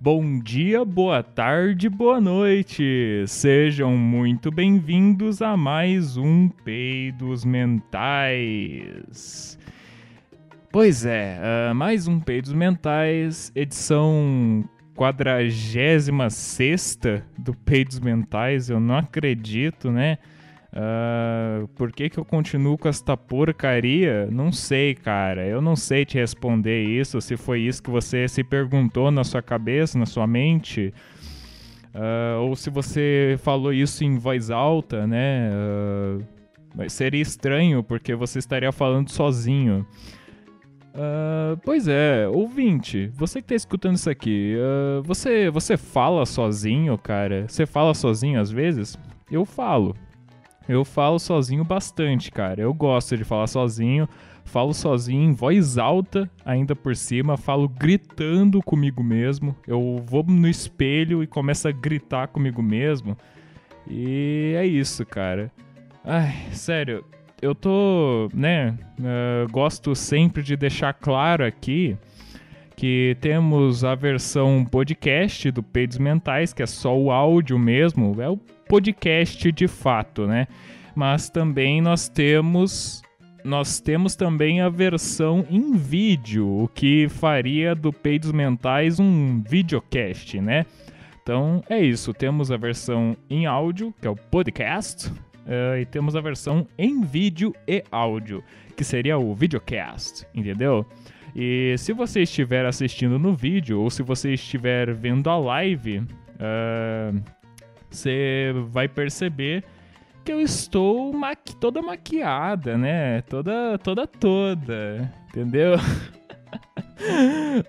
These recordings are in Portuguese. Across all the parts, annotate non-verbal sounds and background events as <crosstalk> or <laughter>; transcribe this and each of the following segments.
Bom dia, boa tarde, boa noite. Sejam muito bem-vindos a mais um Peidos Mentais. Pois é, uh, mais um Peidos Mentais, edição 46 do Peidos Mentais. Eu não acredito, né? Uh, por que, que eu continuo com esta porcaria? Não sei, cara. Eu não sei te responder isso. Se foi isso que você se perguntou na sua cabeça, na sua mente. Uh, ou se você falou isso em voz alta, né? Uh, seria estranho, porque você estaria falando sozinho. Uh, pois é, ouvinte, você que tá escutando isso aqui, uh, você, você fala sozinho, cara? Você fala sozinho às vezes? Eu falo. Eu falo sozinho bastante, cara. Eu gosto de falar sozinho. Falo sozinho em voz alta, ainda por cima. Falo gritando comigo mesmo. Eu vou no espelho e começo a gritar comigo mesmo. E é isso, cara. Ai, sério. Eu tô, né? Uh, gosto sempre de deixar claro aqui que temos a versão podcast do Peidos Mentais, que é só o áudio mesmo, é o podcast de fato, né? Mas também nós temos nós temos também a versão em vídeo, o que faria do Peidos Mentais um videocast, né? Então é isso, temos a versão em áudio, que é o podcast, uh, e temos a versão em vídeo e áudio, que seria o videocast, entendeu? E se você estiver assistindo no vídeo ou se você estiver vendo a live, uh, você vai perceber que eu estou maqui toda maquiada, né? Toda, toda, toda, entendeu?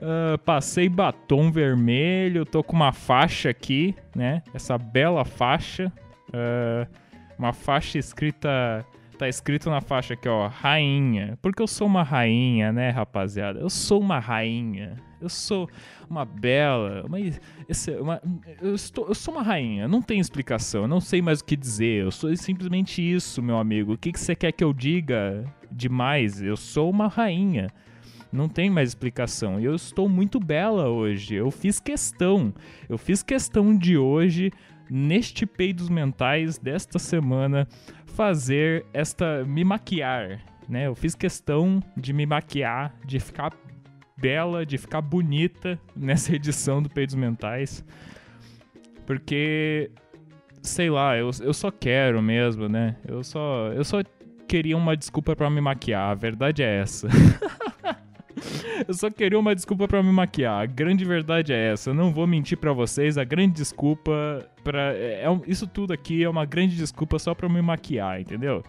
uh, <laughs> passei batom vermelho, tô com uma faixa aqui, né? Essa bela faixa, uh, uma faixa escrita tá escrito na faixa aqui, ó, rainha. Porque eu sou uma rainha, né, rapaziada? Eu sou uma rainha. Eu sou uma bela, uma, uma eu, estou, eu sou uma rainha. Não tem explicação. Eu não sei mais o que dizer. Eu sou simplesmente isso, meu amigo. O que, que você quer que eu diga demais? Eu sou uma rainha. Não tem mais explicação. Eu estou muito bela hoje. Eu fiz questão. Eu fiz questão de hoje, neste peidos mentais desta semana, fazer esta. me maquiar. Né? Eu fiz questão de me maquiar, de ficar bela, de ficar bonita nessa edição do Peidos Mentais. Porque, sei lá, eu, eu só quero mesmo, né? Eu só, eu só queria uma desculpa para me maquiar, a verdade é essa. <laughs> eu só queria uma desculpa para me maquiar. A grande verdade é essa. Eu não vou mentir para vocês. A grande desculpa para é, é, isso tudo aqui é uma grande desculpa só para me maquiar, entendeu?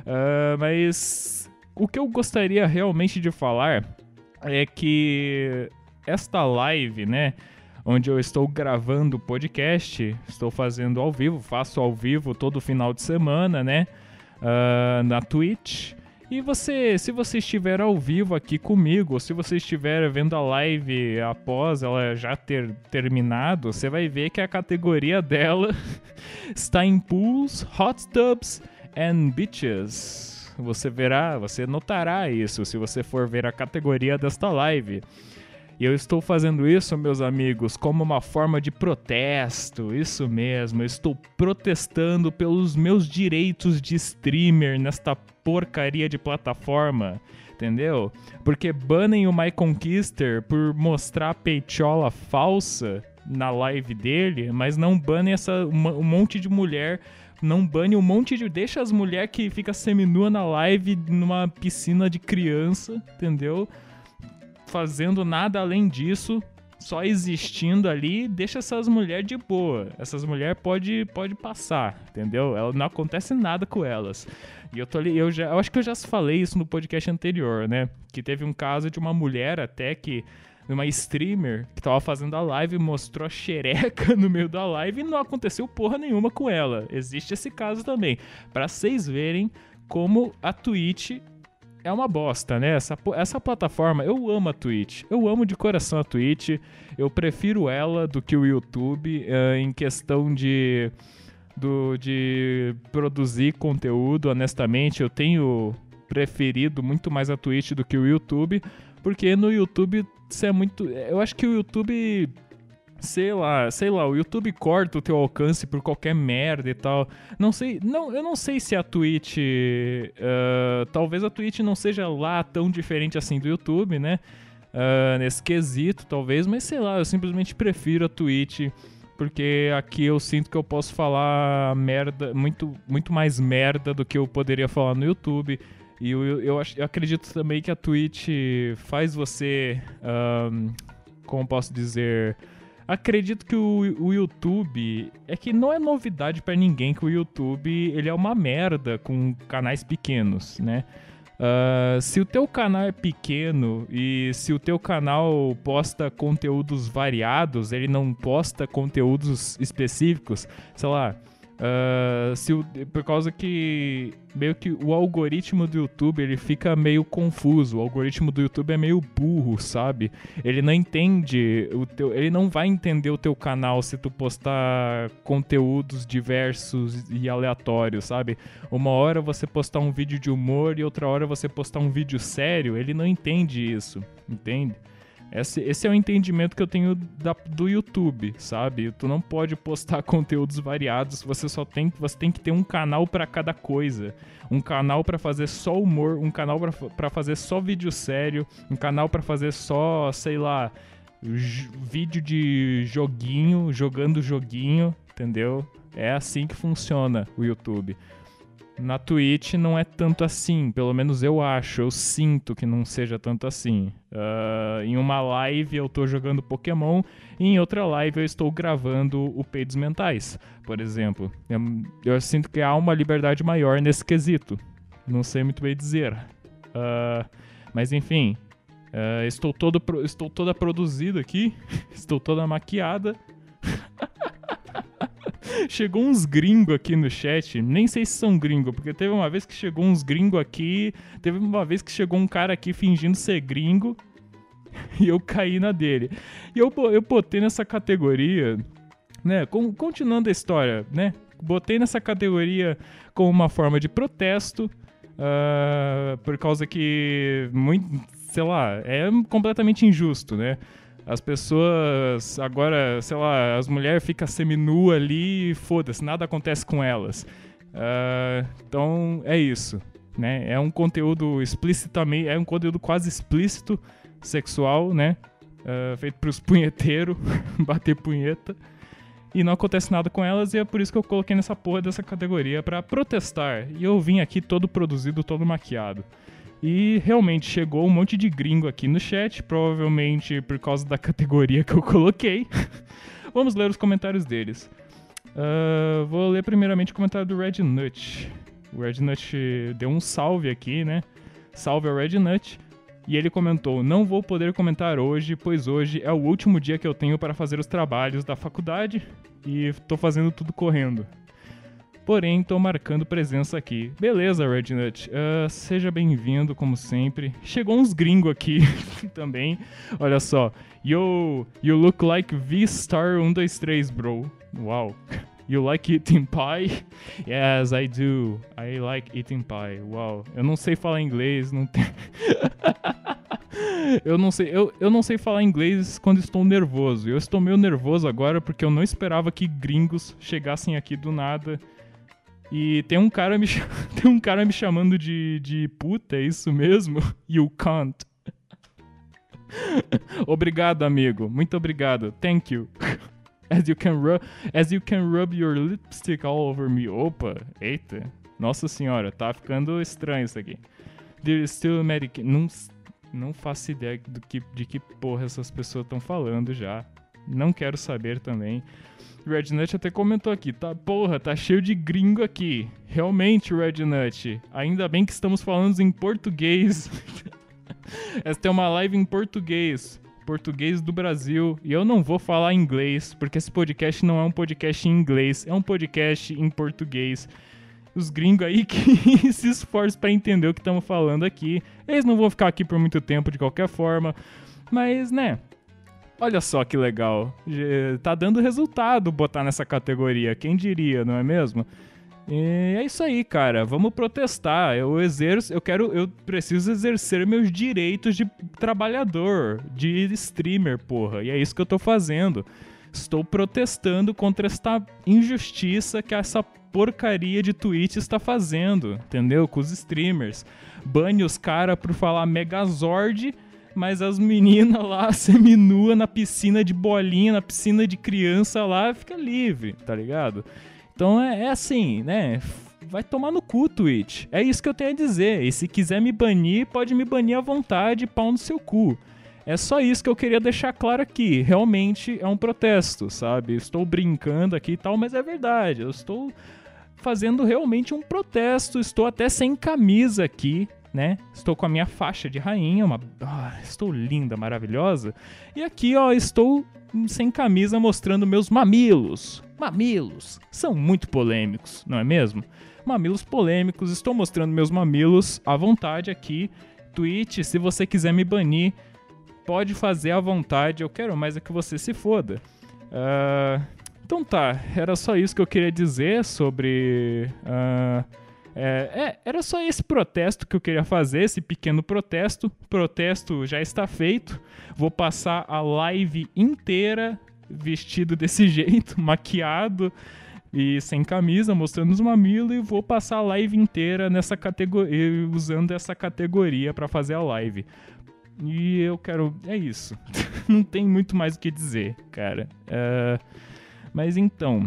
Uh, mas o que eu gostaria realmente de falar é que esta live, né? Onde eu estou gravando o podcast, estou fazendo ao vivo, faço ao vivo todo final de semana, né? Uh, na Twitch. E você, se você estiver ao vivo aqui comigo, ou se você estiver vendo a live após ela já ter terminado, você vai ver que a categoria dela <laughs> está em pools, hot tubs and beaches. Você verá, você notará isso se você for ver a categoria desta live. E eu estou fazendo isso, meus amigos, como uma forma de protesto. Isso mesmo, eu estou protestando pelos meus direitos de streamer nesta porcaria de plataforma. Entendeu? Porque banem o My Conquister por mostrar a peitola falsa na live dele, mas não banem essa, um monte de mulher não bane um monte de. Deixa as mulheres que fica seminua na live numa piscina de criança, entendeu? fazendo nada além disso, só existindo ali, deixa essas mulheres de boa. Essas mulheres pode, pode passar, entendeu? Ela, não acontece nada com elas. E eu tô ali, eu já, eu acho que eu já falei isso no podcast anterior, né? Que teve um caso de uma mulher até que uma streamer que tava fazendo a live mostrou a xereca <laughs> no meio da live e não aconteceu porra nenhuma com ela. Existe esse caso também. Para vocês verem como a Twitch é uma bosta, né? Essa, essa plataforma, eu amo a Twitch. Eu amo de coração a Twitch. Eu prefiro ela do que o YouTube uh, em questão de, do, de produzir conteúdo. Honestamente, eu tenho preferido muito mais a Twitch do que o YouTube. Porque no YouTube você é muito. Eu acho que o YouTube sei lá, sei lá, o YouTube corta o teu alcance por qualquer merda e tal. Não sei, não, eu não sei se a Twitch, uh, talvez a Twitch não seja lá tão diferente assim do YouTube, né? Uh, nesse quesito, talvez, mas sei lá, eu simplesmente prefiro a Twitch porque aqui eu sinto que eu posso falar merda, muito, muito mais merda do que eu poderia falar no YouTube. E eu, eu, eu, acredito também que a Twitch faz você, um, como posso dizer, Acredito que o, o YouTube é que não é novidade para ninguém que o YouTube ele é uma merda com canais pequenos, né? Uh, se o teu canal é pequeno e se o teu canal posta conteúdos variados, ele não posta conteúdos específicos, sei lá, Uh, se o, por causa que meio que o algoritmo do YouTube ele fica meio confuso. O algoritmo do YouTube é meio burro, sabe? Ele não entende o teu, ele não vai entender o teu canal se tu postar conteúdos diversos e aleatórios, sabe? Uma hora você postar um vídeo de humor e outra hora você postar um vídeo sério, ele não entende isso, entende? Esse, esse é o entendimento que eu tenho da, do YouTube, sabe? Tu não pode postar <laughs> conteúdos variados, você só tem, você tem que ter um canal para cada coisa. Um canal para fazer só humor, um canal para fazer só vídeo sério, um canal para fazer só, sei lá, vídeo de joguinho, jogando joguinho, entendeu? É assim que funciona o YouTube. Na Twitch não é tanto assim, pelo menos eu acho, eu sinto que não seja tanto assim. Uh, em uma live eu tô jogando Pokémon e em outra live eu estou gravando o Peidos Mentais, por exemplo. Eu, eu, sinto que há uma liberdade maior nesse quesito. Não sei muito bem dizer. Uh, mas enfim, uh, estou, todo, estou toda produzida aqui, <laughs> estou toda maquiada. Chegou uns gringos aqui no chat, nem sei se são gringos, porque teve uma vez que chegou uns gringos aqui, teve uma vez que chegou um cara aqui fingindo ser gringo, <laughs> e eu caí na dele. E eu, eu botei nessa categoria, né, continuando a história, né, botei nessa categoria como uma forma de protesto, uh, por causa que, muito, sei lá, é completamente injusto, né, as pessoas agora, sei lá, as mulheres ficam semi-nuas ali e foda-se, nada acontece com elas. Uh, então é isso, né? É um conteúdo explicitamente, é um conteúdo quase explícito sexual, né? Uh, feito pros punheteiros <laughs> bater punheta. E não acontece nada com elas, e é por isso que eu coloquei nessa porra dessa categoria para protestar. E eu vim aqui todo produzido, todo maquiado. E realmente chegou um monte de gringo aqui no chat, provavelmente por causa da categoria que eu coloquei. <laughs> Vamos ler os comentários deles. Uh, vou ler primeiramente o comentário do Red Nut. O Red Nut deu um salve aqui, né? Salve ao Red Nut. E ele comentou: Não vou poder comentar hoje, pois hoje é o último dia que eu tenho para fazer os trabalhos da faculdade e tô fazendo tudo correndo. Porém, tô marcando presença aqui. Beleza, Rednut. Uh, seja bem-vindo, como sempre. Chegou uns gringos aqui <laughs> também. Olha só. Yo, you look like V-Star 123, bro. Uau. You like eating pie? Yes, I do. I like eating pie. Uau. Eu não sei falar inglês, não tem. <laughs> eu não sei, eu, eu não sei falar inglês quando estou nervoso. Eu estou meio nervoso agora porque eu não esperava que gringos chegassem aqui do nada e tem um cara me, <laughs> tem um cara me chamando de, de puta, é isso mesmo? <laughs> You can't. <laughs> obrigado, amigo. Muito obrigado. Thank you. As you can rub, as you can rub your lipstick all over me. Opa, eita. Nossa senhora, tá ficando estranho isso aqui. There still medic... Não, não faço ideia do que, de que porra essas pessoas estão falando já. Não quero saber também. Rednut até comentou aqui, tá, porra, tá cheio de gringo aqui. Realmente, Rednut. Ainda bem que estamos falando em português. <laughs> Esta é uma live em português. Português do Brasil. E eu não vou falar inglês, porque esse podcast não é um podcast em inglês, é um podcast em português. Os gringos aí <laughs> que se esforçam para entender o que estamos falando aqui. Eles não vão ficar aqui por muito tempo de qualquer forma. Mas, né, Olha só que legal. Tá dando resultado botar nessa categoria, quem diria, não é mesmo? E é isso aí, cara. Vamos protestar. Eu exerço, eu quero, eu preciso exercer meus direitos de trabalhador, de streamer, porra. E é isso que eu tô fazendo. Estou protestando contra esta injustiça que essa porcaria de Twitch está fazendo, entendeu? Com os streamers. Bane os caras por falar Megazord, mas as meninas lá <laughs> seminua na piscina de bolinha, na piscina de criança lá, fica livre, tá ligado? Então é, é assim, né? vai tomar no cu, Twitch. É isso que eu tenho a dizer. E se quiser me banir, pode me banir à vontade, pau no seu cu. É só isso que eu queria deixar claro aqui. Realmente é um protesto, sabe? Estou brincando aqui e tal, mas é verdade. Eu estou fazendo realmente um protesto. Estou até sem camisa aqui, né? Estou com a minha faixa de rainha, uma... Ah, estou linda, maravilhosa. E aqui, ó, estou sem camisa mostrando meus mamilos. Mamilos são muito polêmicos, não é mesmo? Mamilos polêmicos, estou mostrando meus mamilos à vontade aqui. Twitch, se você quiser me banir, pode fazer à vontade. Eu quero mais é que você se foda. Uh, então tá, era só isso que eu queria dizer sobre. Uh, é, é, era só esse protesto que eu queria fazer, esse pequeno protesto. Protesto já está feito. Vou passar a live inteira vestido desse <laughs> jeito, maquiado e sem camisa, mostrando os mamilos e vou passar a live inteira nessa categoria, usando essa categoria para fazer a live. E eu quero. É isso. <laughs> Não tem muito mais o que dizer, cara. Uh, mas então.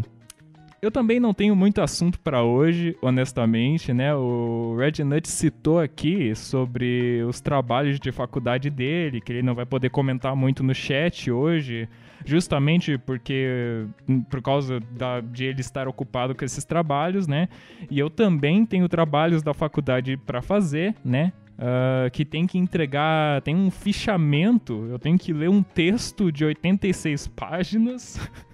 Eu também não tenho muito assunto para hoje, honestamente, né? O Red Nut citou aqui sobre os trabalhos de faculdade dele, que ele não vai poder comentar muito no chat hoje, justamente porque por causa da, de ele estar ocupado com esses trabalhos, né? E eu também tenho trabalhos da faculdade para fazer, né? Uh, que tem que entregar, tem um fichamento, eu tenho que ler um texto de 86 páginas <laughs>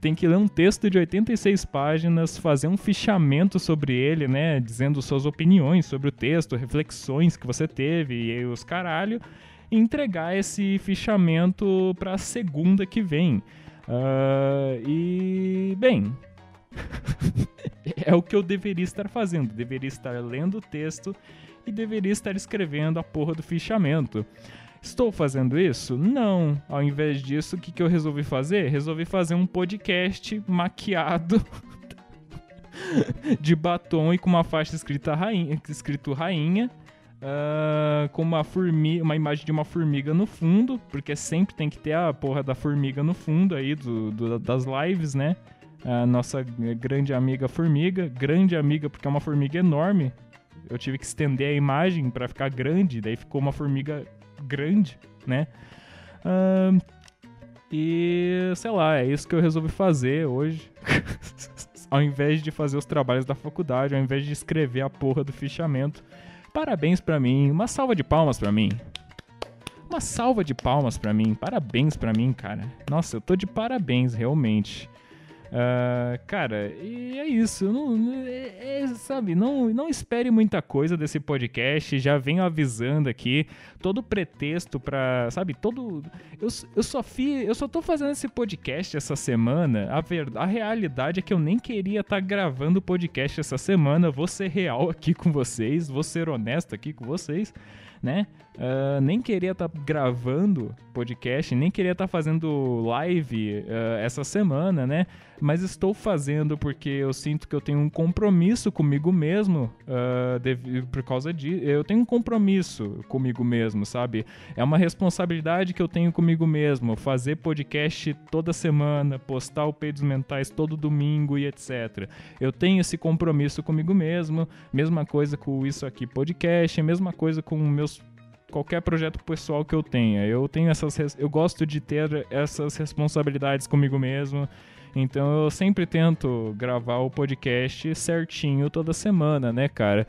tem que ler um texto de 86 páginas, fazer um fichamento sobre ele, né? Dizendo suas opiniões sobre o texto, reflexões que você teve e os caralho, e entregar esse fichamento para a segunda que vem. Uh, e, bem. <laughs> é o que eu deveria estar fazendo. Deveria estar lendo o texto e deveria estar escrevendo a porra do fichamento. Estou fazendo isso? Não. Ao invés disso, o que, que eu resolvi fazer? Resolvi fazer um podcast maquiado <laughs> de batom e com uma faixa escrita rainha, escrito rainha. Uh, com uma formiga, uma imagem de uma formiga no fundo, porque sempre tem que ter a porra da formiga no fundo aí do, do das lives, né? A nossa grande amiga formiga, grande amiga porque é uma formiga enorme. Eu tive que estender a imagem para ficar grande, daí ficou uma formiga grande, né? Uh, e sei lá, é isso que eu resolvi fazer hoje. <laughs> ao invés de fazer os trabalhos da faculdade, ao invés de escrever a porra do fichamento. Parabéns para mim, uma salva de palmas para mim. Uma salva de palmas para mim, parabéns para mim, cara. Nossa, eu tô de parabéns, realmente. Uh, cara, e é isso. Não, é, é, sabe, não, não espere muita coisa desse podcast. Já venho avisando aqui. Todo pretexto pra. Sabe, todo. Eu, eu só fiz. Eu só tô fazendo esse podcast essa semana. A, ver, a realidade é que eu nem queria estar tá gravando o podcast essa semana. Vou ser real aqui com vocês. Vou ser honesto aqui com vocês né? Uh, nem queria estar tá gravando podcast, nem queria estar tá fazendo live uh, essa semana, né? Mas estou fazendo porque eu sinto que eu tenho um compromisso comigo mesmo uh, de, por causa disso. Eu tenho um compromisso comigo mesmo, sabe? É uma responsabilidade que eu tenho comigo mesmo. Fazer podcast toda semana, postar o Peidos Mentais todo domingo e etc. Eu tenho esse compromisso comigo mesmo. Mesma coisa com isso aqui podcast, mesma coisa com meus qualquer projeto pessoal que eu tenha. Eu tenho essas eu gosto de ter essas responsabilidades comigo mesmo. Então eu sempre tento gravar o podcast certinho toda semana, né, cara?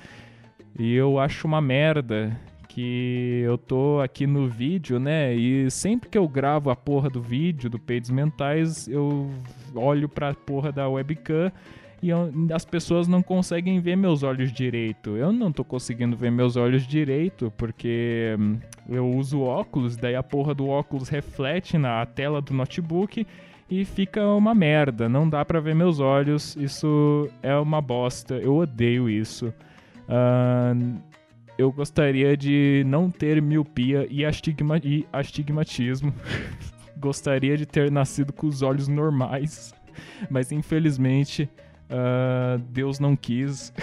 E eu acho uma merda que eu tô aqui no vídeo, né? E sempre que eu gravo a porra do vídeo do Peidos Mentais, eu olho pra porra da webcam e eu, as pessoas não conseguem ver meus olhos direito. Eu não tô conseguindo ver meus olhos direito porque hum, eu uso óculos, daí a porra do óculos reflete na tela do notebook e fica uma merda. Não dá para ver meus olhos. Isso é uma bosta. Eu odeio isso. Uh, eu gostaria de não ter miopia e, astigma e astigmatismo. <laughs> gostaria de ter nascido com os olhos normais, <laughs> mas infelizmente uh, Deus não quis.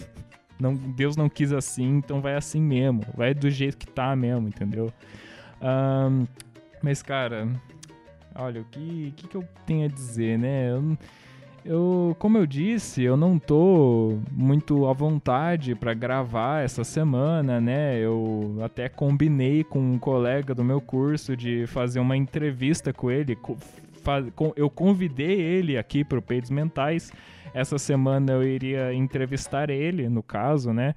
<laughs> não, Deus não quis assim, então vai assim mesmo. Vai do jeito que tá mesmo, entendeu? Uh, mas, cara, olha, o que, que, que eu tenho a dizer, né? Eu, eu, como eu disse, eu não tô muito à vontade para gravar essa semana, né? Eu até combinei com um colega do meu curso de fazer uma entrevista com ele. Eu convidei ele aqui para o Peidos Mentais. Essa semana eu iria entrevistar ele, no caso, né?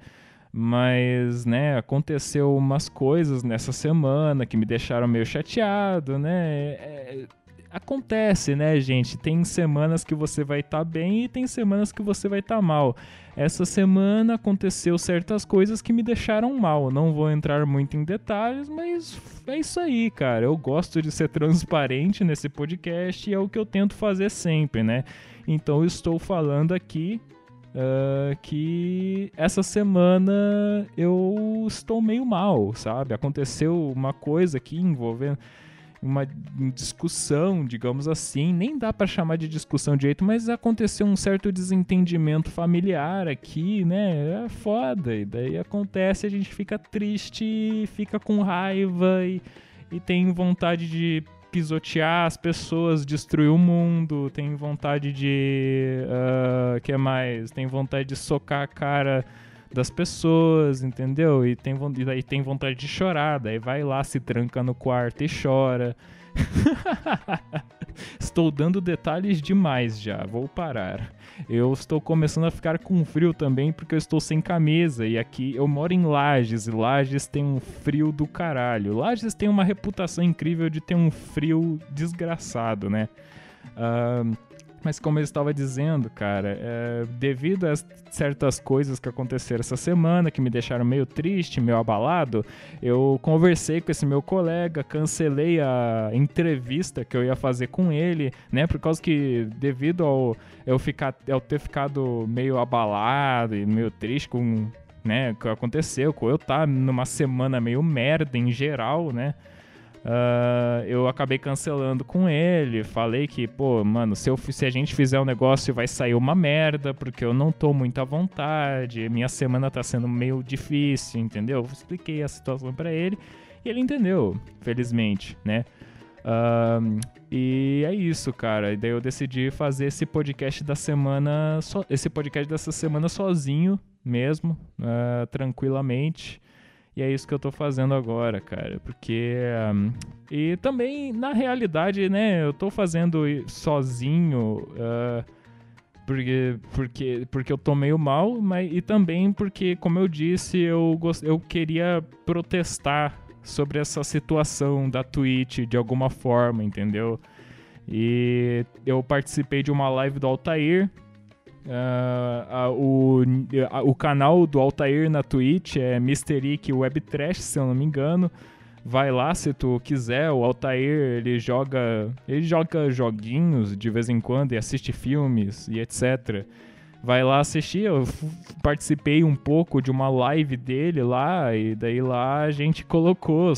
Mas, né, aconteceu umas coisas nessa semana que me deixaram meio chateado, né? É, acontece, né, gente? Tem semanas que você vai estar tá bem e tem semanas que você vai estar tá mal. Essa semana aconteceu certas coisas que me deixaram mal. Não vou entrar muito em detalhes, mas é isso aí, cara. Eu gosto de ser transparente nesse podcast e é o que eu tento fazer sempre, né? Então estou falando aqui Uh, que essa semana eu estou meio mal, sabe? Aconteceu uma coisa aqui envolvendo uma discussão, digamos assim, nem dá para chamar de discussão direito, mas aconteceu um certo desentendimento familiar aqui, né? É foda, e daí acontece, a gente fica triste, fica com raiva e, e tem vontade de pisotear as pessoas, destruir o mundo, tem vontade de. Uh, que mais? Tem vontade de socar a cara das pessoas, entendeu? E, tem, e daí tem vontade de chorar, daí vai lá, se tranca no quarto e chora. <laughs> estou dando detalhes demais já, vou parar. Eu estou começando a ficar com frio também porque eu estou sem camisa e aqui eu moro em Lages e Lages tem um frio do caralho. Lages tem uma reputação incrível de ter um frio desgraçado, né? Uh, mas como eu estava dizendo, cara, é, devido a certas coisas que aconteceram essa semana, que me deixaram meio triste, meio abalado, eu conversei com esse meu colega, cancelei a entrevista que eu ia fazer com ele, né? Por causa que, devido ao eu, ficar, eu ter ficado meio abalado e meio triste com né, o que aconteceu, com eu estar tá numa semana meio merda em geral, né? Uh, eu acabei cancelando com ele. Falei que, pô, mano, se, eu, se a gente fizer um negócio vai sair uma merda, porque eu não tô muito à vontade. Minha semana tá sendo meio difícil, entendeu? Eu expliquei a situação para ele e ele entendeu, felizmente, né? Uh, e é isso, cara. Daí eu decidi fazer esse podcast da semana, so, esse podcast dessa semana sozinho mesmo, uh, tranquilamente. E é isso que eu tô fazendo agora, cara. Porque. Um, e também, na realidade, né, eu tô fazendo sozinho. Uh, porque, porque, porque eu tô meio mal, mas, e também porque, como eu disse, eu, gost, eu queria protestar sobre essa situação da Twitch de alguma forma, entendeu? E eu participei de uma live do Altair, Uh, o, o canal do Altair na Twitch é Mysteric Web Trash, se eu não me engano. Vai lá se tu quiser. O Altair ele joga, ele joga joguinhos de vez em quando e assiste filmes e etc. Vai lá assistir. Eu participei um pouco de uma live dele lá e daí lá a gente colocou,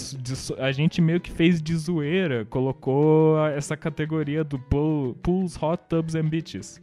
a gente meio que fez de zoeira, colocou essa categoria do Pools, Hot Tubs and Beaches.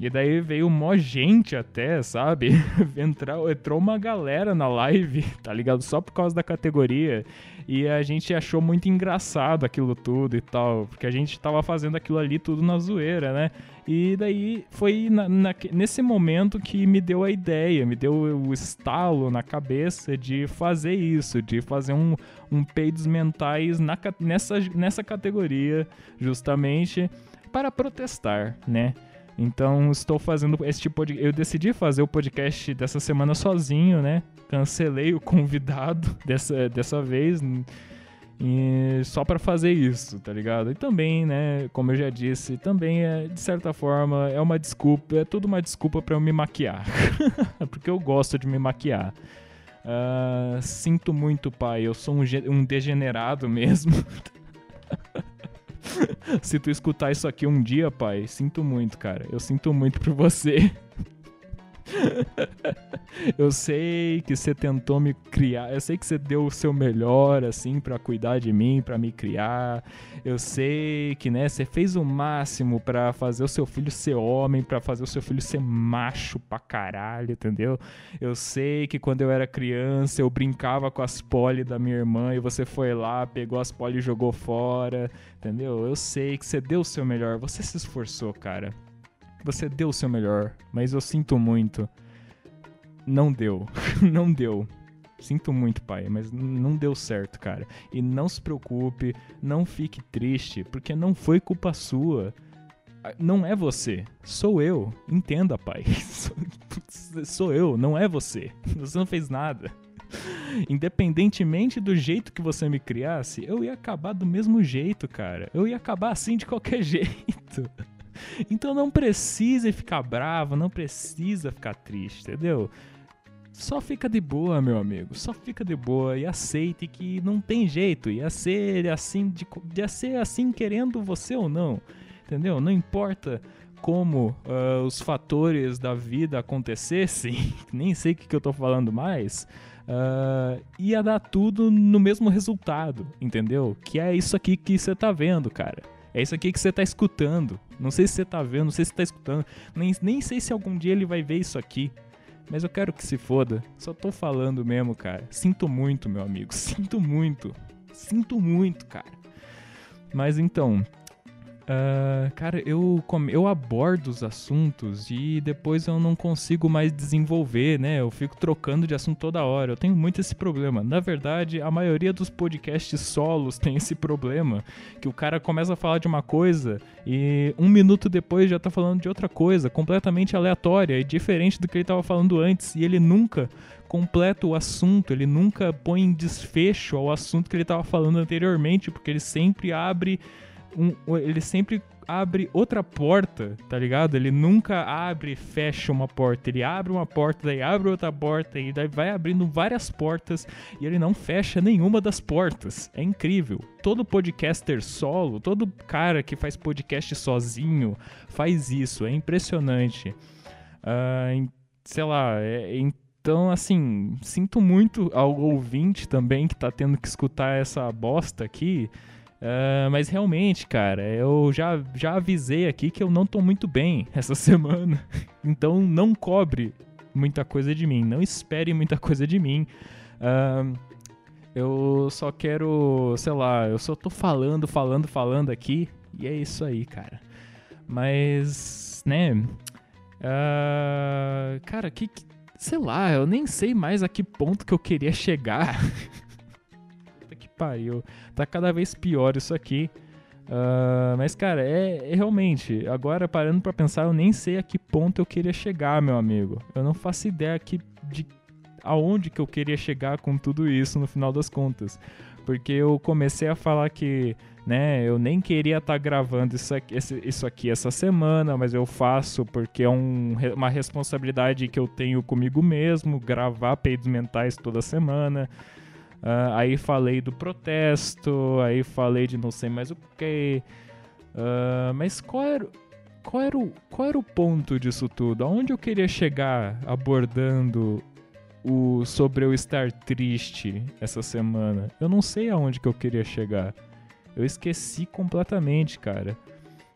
E daí veio mó gente até, sabe? <laughs> Entrou, entrou uma galera na live, <laughs> tá ligado? Só por causa da categoria. E a gente achou muito engraçado aquilo tudo e tal. Porque a gente tava fazendo aquilo ali tudo na zoeira, né? E daí foi na, na, nesse momento que me deu a ideia, me deu o estalo na cabeça de fazer isso, de fazer um, um peidos mentais na, nessa, nessa categoria, justamente para protestar, né? Então estou fazendo esse tipo de. Eu decidi fazer o podcast dessa semana sozinho, né? Cancelei o convidado <laughs> dessa, dessa vez. E só para fazer isso, tá ligado? E também, né, como eu já disse, também é, de certa forma, é uma desculpa, é tudo uma desculpa para eu me maquiar. <laughs> Porque eu gosto de me maquiar. Uh, sinto muito, pai, eu sou um, um degenerado mesmo. <laughs> <laughs> Se tu escutar isso aqui um dia, pai, sinto muito, cara. Eu sinto muito por você. <laughs> <laughs> Eu sei que você tentou me criar, eu sei que você deu o seu melhor assim para cuidar de mim, para me criar. Eu sei que, né, você fez o máximo para fazer o seu filho ser homem, para fazer o seu filho ser macho pra caralho, entendeu? Eu sei que quando eu era criança eu brincava com as poli da minha irmã e você foi lá, pegou as poli e jogou fora, entendeu? Eu sei que você deu o seu melhor, você se esforçou, cara. Você deu o seu melhor, mas eu sinto muito. Não deu. <laughs> não deu. Sinto muito, pai, mas não deu certo, cara. E não se preocupe, não fique triste, porque não foi culpa sua. Não é você, sou eu. Entenda, pai. <laughs> sou eu, não é você. <laughs> Você não fez nada. Independentemente do jeito que você me criasse, eu ia acabar do mesmo jeito, cara. Eu ia acabar assim de qualquer jeito. Então não precisa ficar bravo, não precisa ficar triste, entendeu? Só fica de boa, meu amigo. Só fica de boa e aceite que não tem jeito. Ia ser assim, de, ia ser assim querendo você ou não. Entendeu? Não importa como uh, os fatores da vida acontecessem, <laughs> nem sei o que, que eu tô falando mais, uh, ia dar tudo no mesmo resultado, entendeu? Que é isso aqui que você tá vendo, cara. É isso aqui que você tá escutando. Não sei se você tá vendo, não sei se tá escutando. Nem, nem sei se algum dia ele vai ver isso aqui. Mas eu quero que se foda. Só tô falando mesmo, cara. Sinto muito, meu amigo. <laughs> Sinto muito. Sinto muito, cara. Mas então, Uh, cara, eu, eu abordo os assuntos e depois eu não consigo mais desenvolver, né? Eu fico trocando de assunto toda hora. Eu tenho muito esse problema. Na verdade, a maioria dos podcasts solos tem esse problema. Que o cara começa a falar de uma coisa e um minuto depois já tá falando de outra coisa, completamente aleatória e diferente do que ele tava falando antes. E ele nunca completa o assunto, ele nunca põe em desfecho ao assunto que ele tava falando anteriormente, porque ele sempre abre um, ele sempre abre outra porta, tá ligado? Ele nunca abre e fecha uma porta. Ele abre uma porta, daí abre outra porta, e daí vai abrindo várias portas e ele não fecha nenhuma das portas. É incrível. Todo podcaster solo, todo cara que faz podcast sozinho faz isso. É impressionante. Uh, sei lá, é, então, assim, sinto muito ao ouvinte também que tá tendo que escutar essa bosta aqui. Uh, mas realmente, cara, eu já, já avisei aqui que eu não tô muito bem <laughs> essa semana. Então não cobre muita coisa de mim. Não espere muita coisa de mim. Uh, eu só quero, sei lá, eu só tô falando, falando, falando aqui. E é isso aí, cara. Mas, né? Uh, cara, que, que. Sei lá, eu nem sei mais a que ponto que eu queria chegar. <laughs> pariu. Tá cada vez pior isso aqui. Uh, mas, cara, é, é, realmente. Agora, parando para pensar, eu nem sei a que ponto eu queria chegar, meu amigo. Eu não faço ideia aqui de aonde que eu queria chegar com tudo isso no final das contas. Porque eu comecei a falar que, né, eu nem queria estar tá gravando isso aqui, isso aqui essa semana, mas eu faço porque é um, uma responsabilidade que eu tenho comigo mesmo, gravar peidos mentais toda semana. Uh, aí falei do protesto, aí falei de não sei mais o que. Uh, mas qual era, qual, era o, qual era o ponto disso tudo? Aonde eu queria chegar abordando o sobre eu estar triste essa semana? Eu não sei aonde que eu queria chegar. Eu esqueci completamente, cara.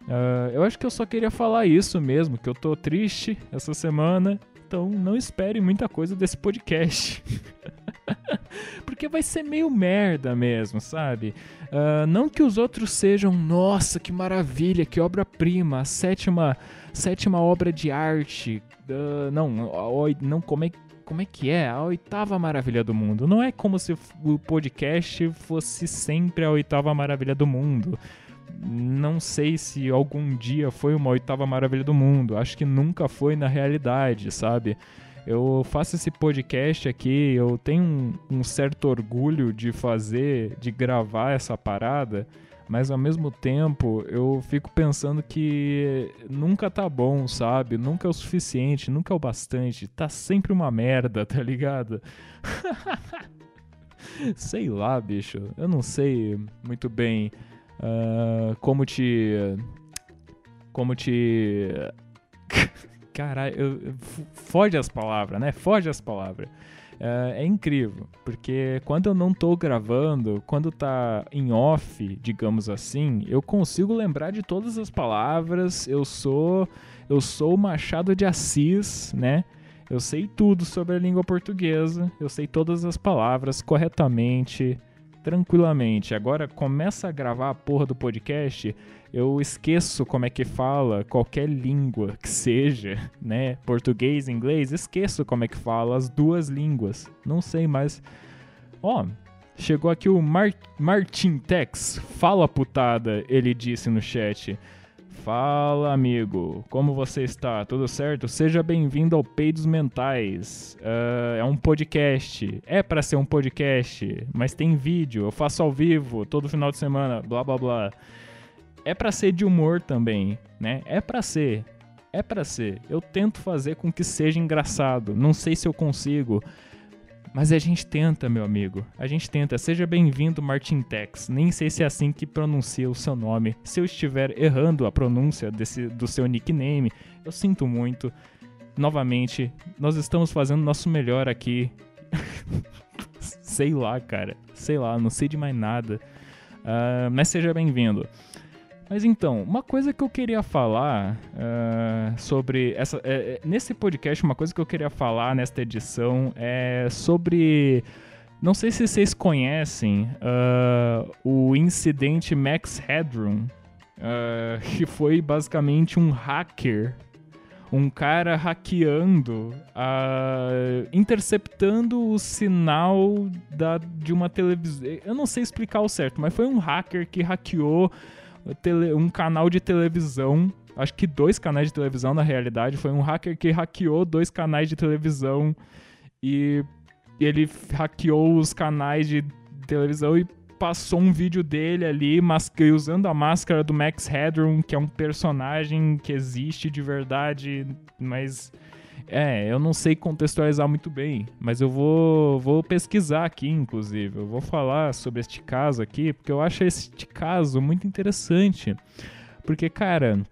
Uh, eu acho que eu só queria falar isso mesmo, que eu tô triste essa semana, então não espere muita coisa desse podcast. <laughs> <laughs> Porque vai ser meio merda mesmo, sabe? Uh, não que os outros sejam, nossa, que maravilha, que obra-prima, a sétima, sétima obra de arte. Uh, não, não como é, como é que é? A oitava maravilha do mundo. Não é como se o podcast fosse sempre a oitava maravilha do mundo. Não sei se algum dia foi uma oitava maravilha do mundo. Acho que nunca foi na realidade, sabe? Eu faço esse podcast aqui, eu tenho um, um, certo orgulho de fazer, de gravar essa parada, mas ao mesmo tempo eu fico pensando que nunca tá bom, sabe? Nunca é o suficiente, nunca é o bastante. Tá sempre uma merda, tá ligado? <laughs> sei lá, bicho. Eu não sei muito bem uh, como te. Como te. <laughs> caralho, foge as palavras, né? Foge as palavras. Uh, é incrível, porque quando eu não tô gravando, quando tá em off, digamos assim, eu consigo lembrar de todas as palavras. Eu sou eu sou o Machado de Assis, né? Eu sei tudo sobre a língua portuguesa, eu sei todas as palavras corretamente, tranquilamente. Agora começa a gravar a porra do podcast, eu esqueço como é que fala qualquer língua que seja, né? Português, inglês, esqueço como é que fala as duas línguas. Não sei mais. Ó, chegou aqui o Mar Martin Tex. Fala putada, ele disse no chat. Fala, amigo. Como você está? Tudo certo? Seja bem-vindo ao Peidos Mentais. Uh, é um podcast. É para ser um podcast, mas tem vídeo. Eu faço ao vivo todo final de semana. Blá blá blá. É para ser de humor também, né? É para ser. É para ser. Eu tento fazer com que seja engraçado. Não sei se eu consigo. Mas a gente tenta, meu amigo. A gente tenta. Seja bem-vindo, Martin Tex. Nem sei se é assim que pronuncia o seu nome. Se eu estiver errando a pronúncia desse, do seu nickname, eu sinto muito. Novamente, nós estamos fazendo nosso melhor aqui. <laughs> sei lá, cara. Sei lá, não sei de mais nada. Uh, mas seja bem-vindo. Mas então, uma coisa que eu queria falar uh, sobre essa. É, nesse podcast, uma coisa que eu queria falar nesta edição é sobre. Não sei se vocês conhecem uh, o incidente Max Headroom, uh, que foi basicamente um hacker um cara hackeando, uh, interceptando o sinal da, de uma televisão. Eu não sei explicar o certo, mas foi um hacker que hackeou um canal de televisão. Acho que dois canais de televisão na realidade. Foi um hacker que hackeou dois canais de televisão e ele hackeou os canais de televisão e passou um vídeo dele ali usando a máscara do Max Headroom, que é um personagem que existe de verdade, mas é, eu não sei contextualizar muito bem, mas eu vou, vou pesquisar aqui, inclusive. Eu vou falar sobre este caso aqui, porque eu acho este caso muito interessante. Porque, cara,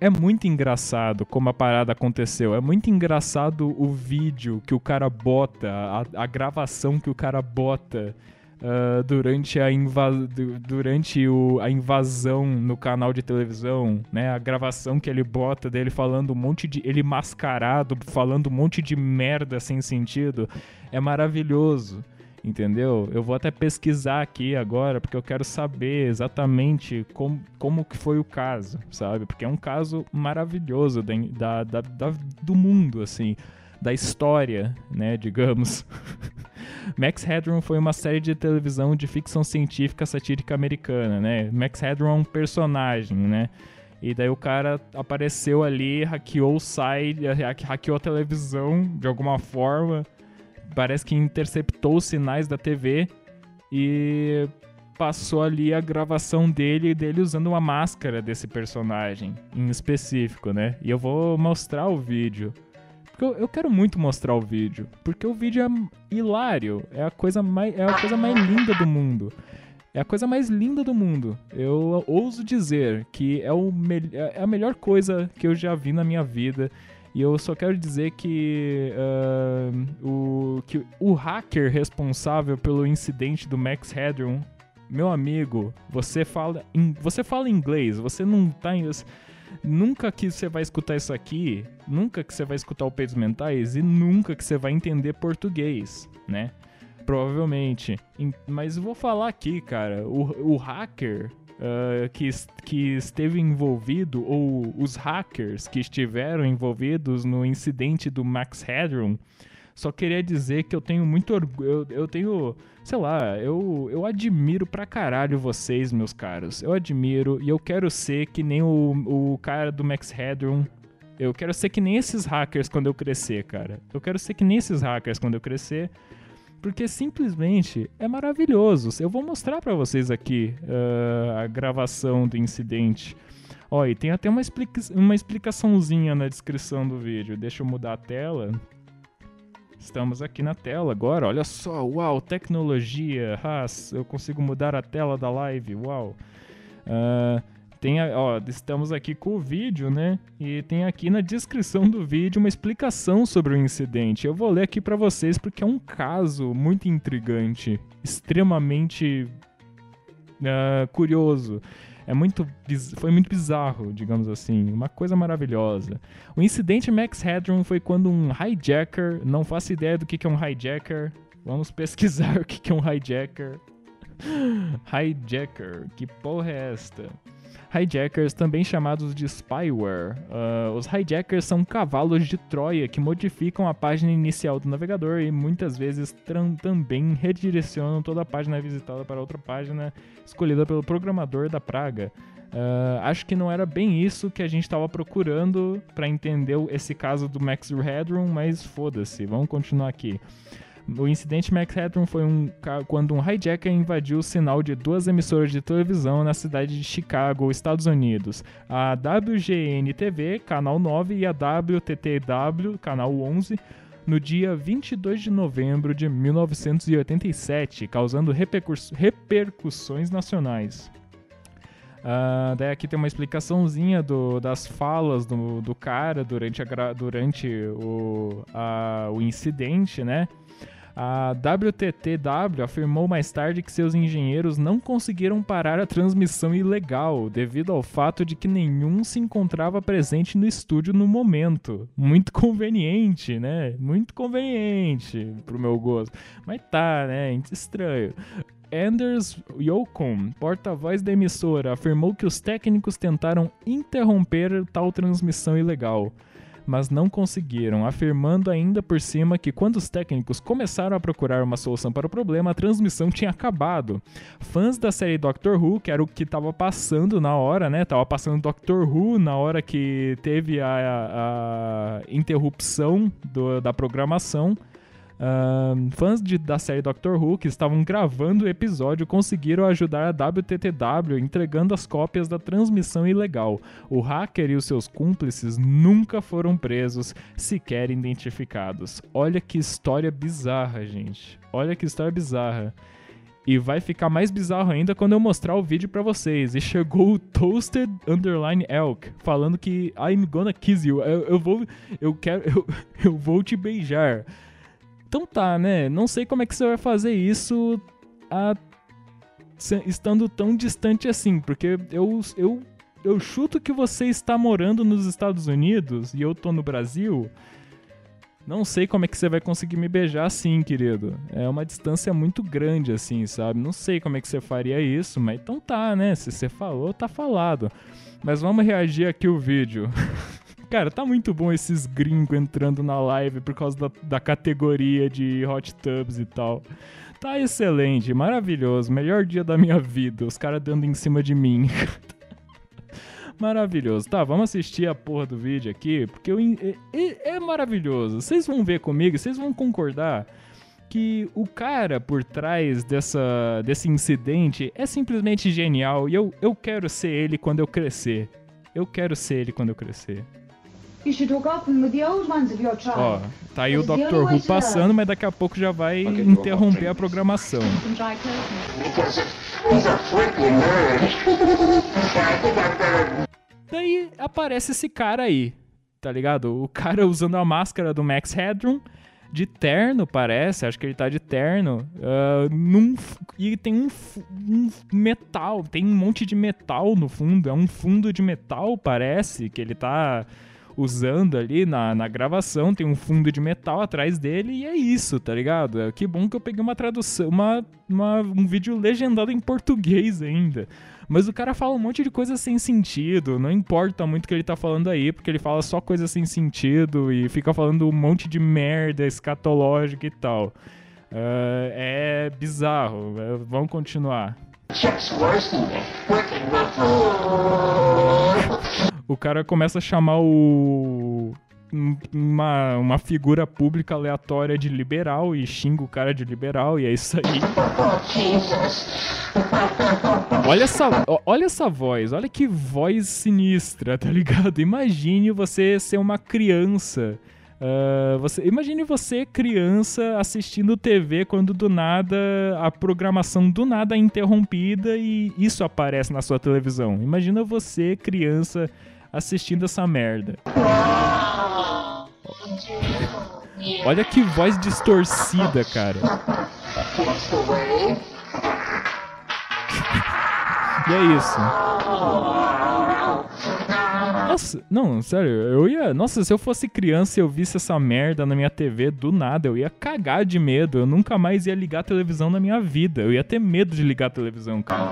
é muito engraçado como a parada aconteceu. É muito engraçado o vídeo que o cara bota, a, a gravação que o cara bota uh, durante, a, inva durante o, a invasão no canal de televisão, né? A gravação que ele bota dele falando um monte de. ele mascarado, falando um monte de merda sem sentido. É maravilhoso entendeu? Eu vou até pesquisar aqui agora, porque eu quero saber exatamente como, como que foi o caso, sabe? Porque é um caso maravilhoso da, da, da do mundo, assim, da história, né, digamos. <laughs> Max Headroom foi uma série de televisão de ficção científica satírica americana, né? Max Headroom é um personagem, né? E daí o cara apareceu ali, hackeou o site, hackeou a televisão de alguma forma. Parece que interceptou os sinais da TV e passou ali a gravação dele dele usando uma máscara desse personagem em específico, né? E eu vou mostrar o vídeo. Porque eu, eu, quero muito mostrar o vídeo. Porque o vídeo é hilário. É a coisa mais, é a coisa mais linda do mundo. É a coisa mais linda do mundo. Eu ouso dizer que é, o é a melhor coisa que eu já vi na minha vida. E eu só quero dizer que, uh, o, que o hacker responsável pelo incidente do Max Headroom, meu amigo, você fala, você fala inglês, você não tá. Em, nunca que você vai escutar isso aqui, nunca que você vai escutar o Peitos Mentais e nunca que você vai entender português, né? Provavelmente. Mas vou falar aqui, cara, o, o hacker uh, que, que esteve envolvido, ou os hackers que estiveram envolvidos no incidente do Max Headroom, só queria dizer que eu tenho muito orgulho. Eu, eu tenho. Sei lá, eu, eu admiro pra caralho vocês, meus caros. Eu admiro e eu quero ser que nem o, o cara do Max Headroom. Eu quero ser que nem esses hackers quando eu crescer, cara. Eu quero ser que nem esses hackers quando eu crescer. Porque simplesmente é maravilhoso. Eu vou mostrar para vocês aqui uh, a gravação do incidente. Ó, e tem até uma, explica uma explicaçãozinha na descrição do vídeo. Deixa eu mudar a tela. Estamos aqui na tela agora, olha só, uau, tecnologia, ah, eu consigo mudar a tela da live, uau. Uh, tem, ó, estamos aqui com o vídeo, né? E tem aqui na descrição do vídeo uma explicação sobre o incidente. Eu vou ler aqui para vocês porque é um caso muito intrigante, extremamente uh, curioso. É muito, foi muito bizarro, digamos assim, uma coisa maravilhosa. O incidente Max Headroom foi quando um hijacker, não faço ideia do que é um hijacker, vamos pesquisar <laughs> o que é um hijacker. hijacker, que porra é esta? Hijackers, também chamados de spyware. Uh, os hijackers são cavalos de Troia que modificam a página inicial do navegador e muitas vezes também redirecionam toda a página visitada para outra página escolhida pelo programador da praga. Uh, acho que não era bem isso que a gente estava procurando para entender esse caso do Max Headroom, mas foda-se, vamos continuar aqui. O incidente Max foi um, quando um hijacker invadiu o sinal de duas emissoras de televisão na cidade de Chicago, Estados Unidos. A WGN-TV, canal 9, e a WTTW, canal 11, no dia 22 de novembro de 1987, causando repercussões nacionais. Uh, daí aqui tem uma explicaçãozinha do, das falas do, do cara durante, a, durante o, a, o incidente, né? A WTTW afirmou mais tarde que seus engenheiros não conseguiram parar a transmissão ilegal devido ao fato de que nenhum se encontrava presente no estúdio no momento. Muito conveniente, né? Muito conveniente pro meu gosto. Mas tá, né? Estranho. Anders Yocum, porta-voz da emissora, afirmou que os técnicos tentaram interromper tal transmissão ilegal mas não conseguiram, afirmando ainda por cima que quando os técnicos começaram a procurar uma solução para o problema, a transmissão tinha acabado. Fãs da série Doctor Who, que era o que estava passando na hora, né? Tava passando Doctor Who na hora que teve a, a, a interrupção do, da programação. Uh, fãs de, da série Doctor Who que estavam gravando o episódio conseguiram ajudar a WTTW entregando as cópias da transmissão ilegal. O hacker e os seus cúmplices nunca foram presos, sequer identificados. Olha que história bizarra, gente. Olha que história bizarra. E vai ficar mais bizarro ainda quando eu mostrar o vídeo para vocês. E chegou o Toasted Underline Elk falando que I'm gonna kiss you. Eu, eu vou. Eu quero. <laughs> Eu, eu vou te beijar. Então tá, né? Não sei como é que você vai fazer isso a... estando tão distante assim, porque eu, eu, eu chuto que você está morando nos Estados Unidos e eu tô no Brasil. Não sei como é que você vai conseguir me beijar assim, querido. É uma distância muito grande, assim, sabe? Não sei como é que você faria isso, mas então tá, né? Se você falou, tá falado. Mas vamos reagir aqui o vídeo. <laughs> Cara, tá muito bom esses gringos entrando na live por causa da, da categoria de hot tubs e tal. Tá excelente, maravilhoso, melhor dia da minha vida, os caras dando em cima de mim. <laughs> maravilhoso. Tá, vamos assistir a porra do vídeo aqui, porque eu, é, é, é maravilhoso. Vocês vão ver comigo, vocês vão concordar que o cara por trás dessa, desse incidente é simplesmente genial e eu, eu quero ser ele quando eu crescer. Eu quero ser ele quando eu crescer. Ó, tá aí o Dr. Who passando, mas daqui a pouco já vai interromper a programação. Daí aparece esse cara aí, tá ligado? O cara usando a máscara do Max Headroom, de terno, parece, acho que ele tá de terno, uh, num, e tem um, um, metal, tem um monte de metal no fundo, é um fundo de metal, parece, que ele tá usando ali na, na gravação, tem um fundo de metal atrás dele e é isso, tá ligado? É, que bom que eu peguei uma tradução, uma, uma, um vídeo legendado em português ainda. Mas o cara fala um monte de coisa sem sentido, não importa muito o que ele tá falando aí, porque ele fala só coisa sem sentido e fica falando um monte de merda escatológica e tal. Uh, é bizarro, é, vamos continuar o cara começa a chamar o. Uma, uma figura pública aleatória de liberal e xinga o cara de liberal, e é isso aí. Olha essa, olha essa voz, olha que voz sinistra, tá ligado? Imagine você ser uma criança Uh, você, imagine você, criança, assistindo TV quando do nada a programação do nada é interrompida e isso aparece na sua televisão. Imagina você, criança, assistindo essa merda. Olha que voz distorcida, cara. e é isso. Nossa, não, sério, eu ia. Nossa, se eu fosse criança e eu visse essa merda na minha TV do nada, eu ia cagar de medo. Eu nunca mais ia ligar a televisão na minha vida. Eu ia ter medo de ligar a televisão, cara.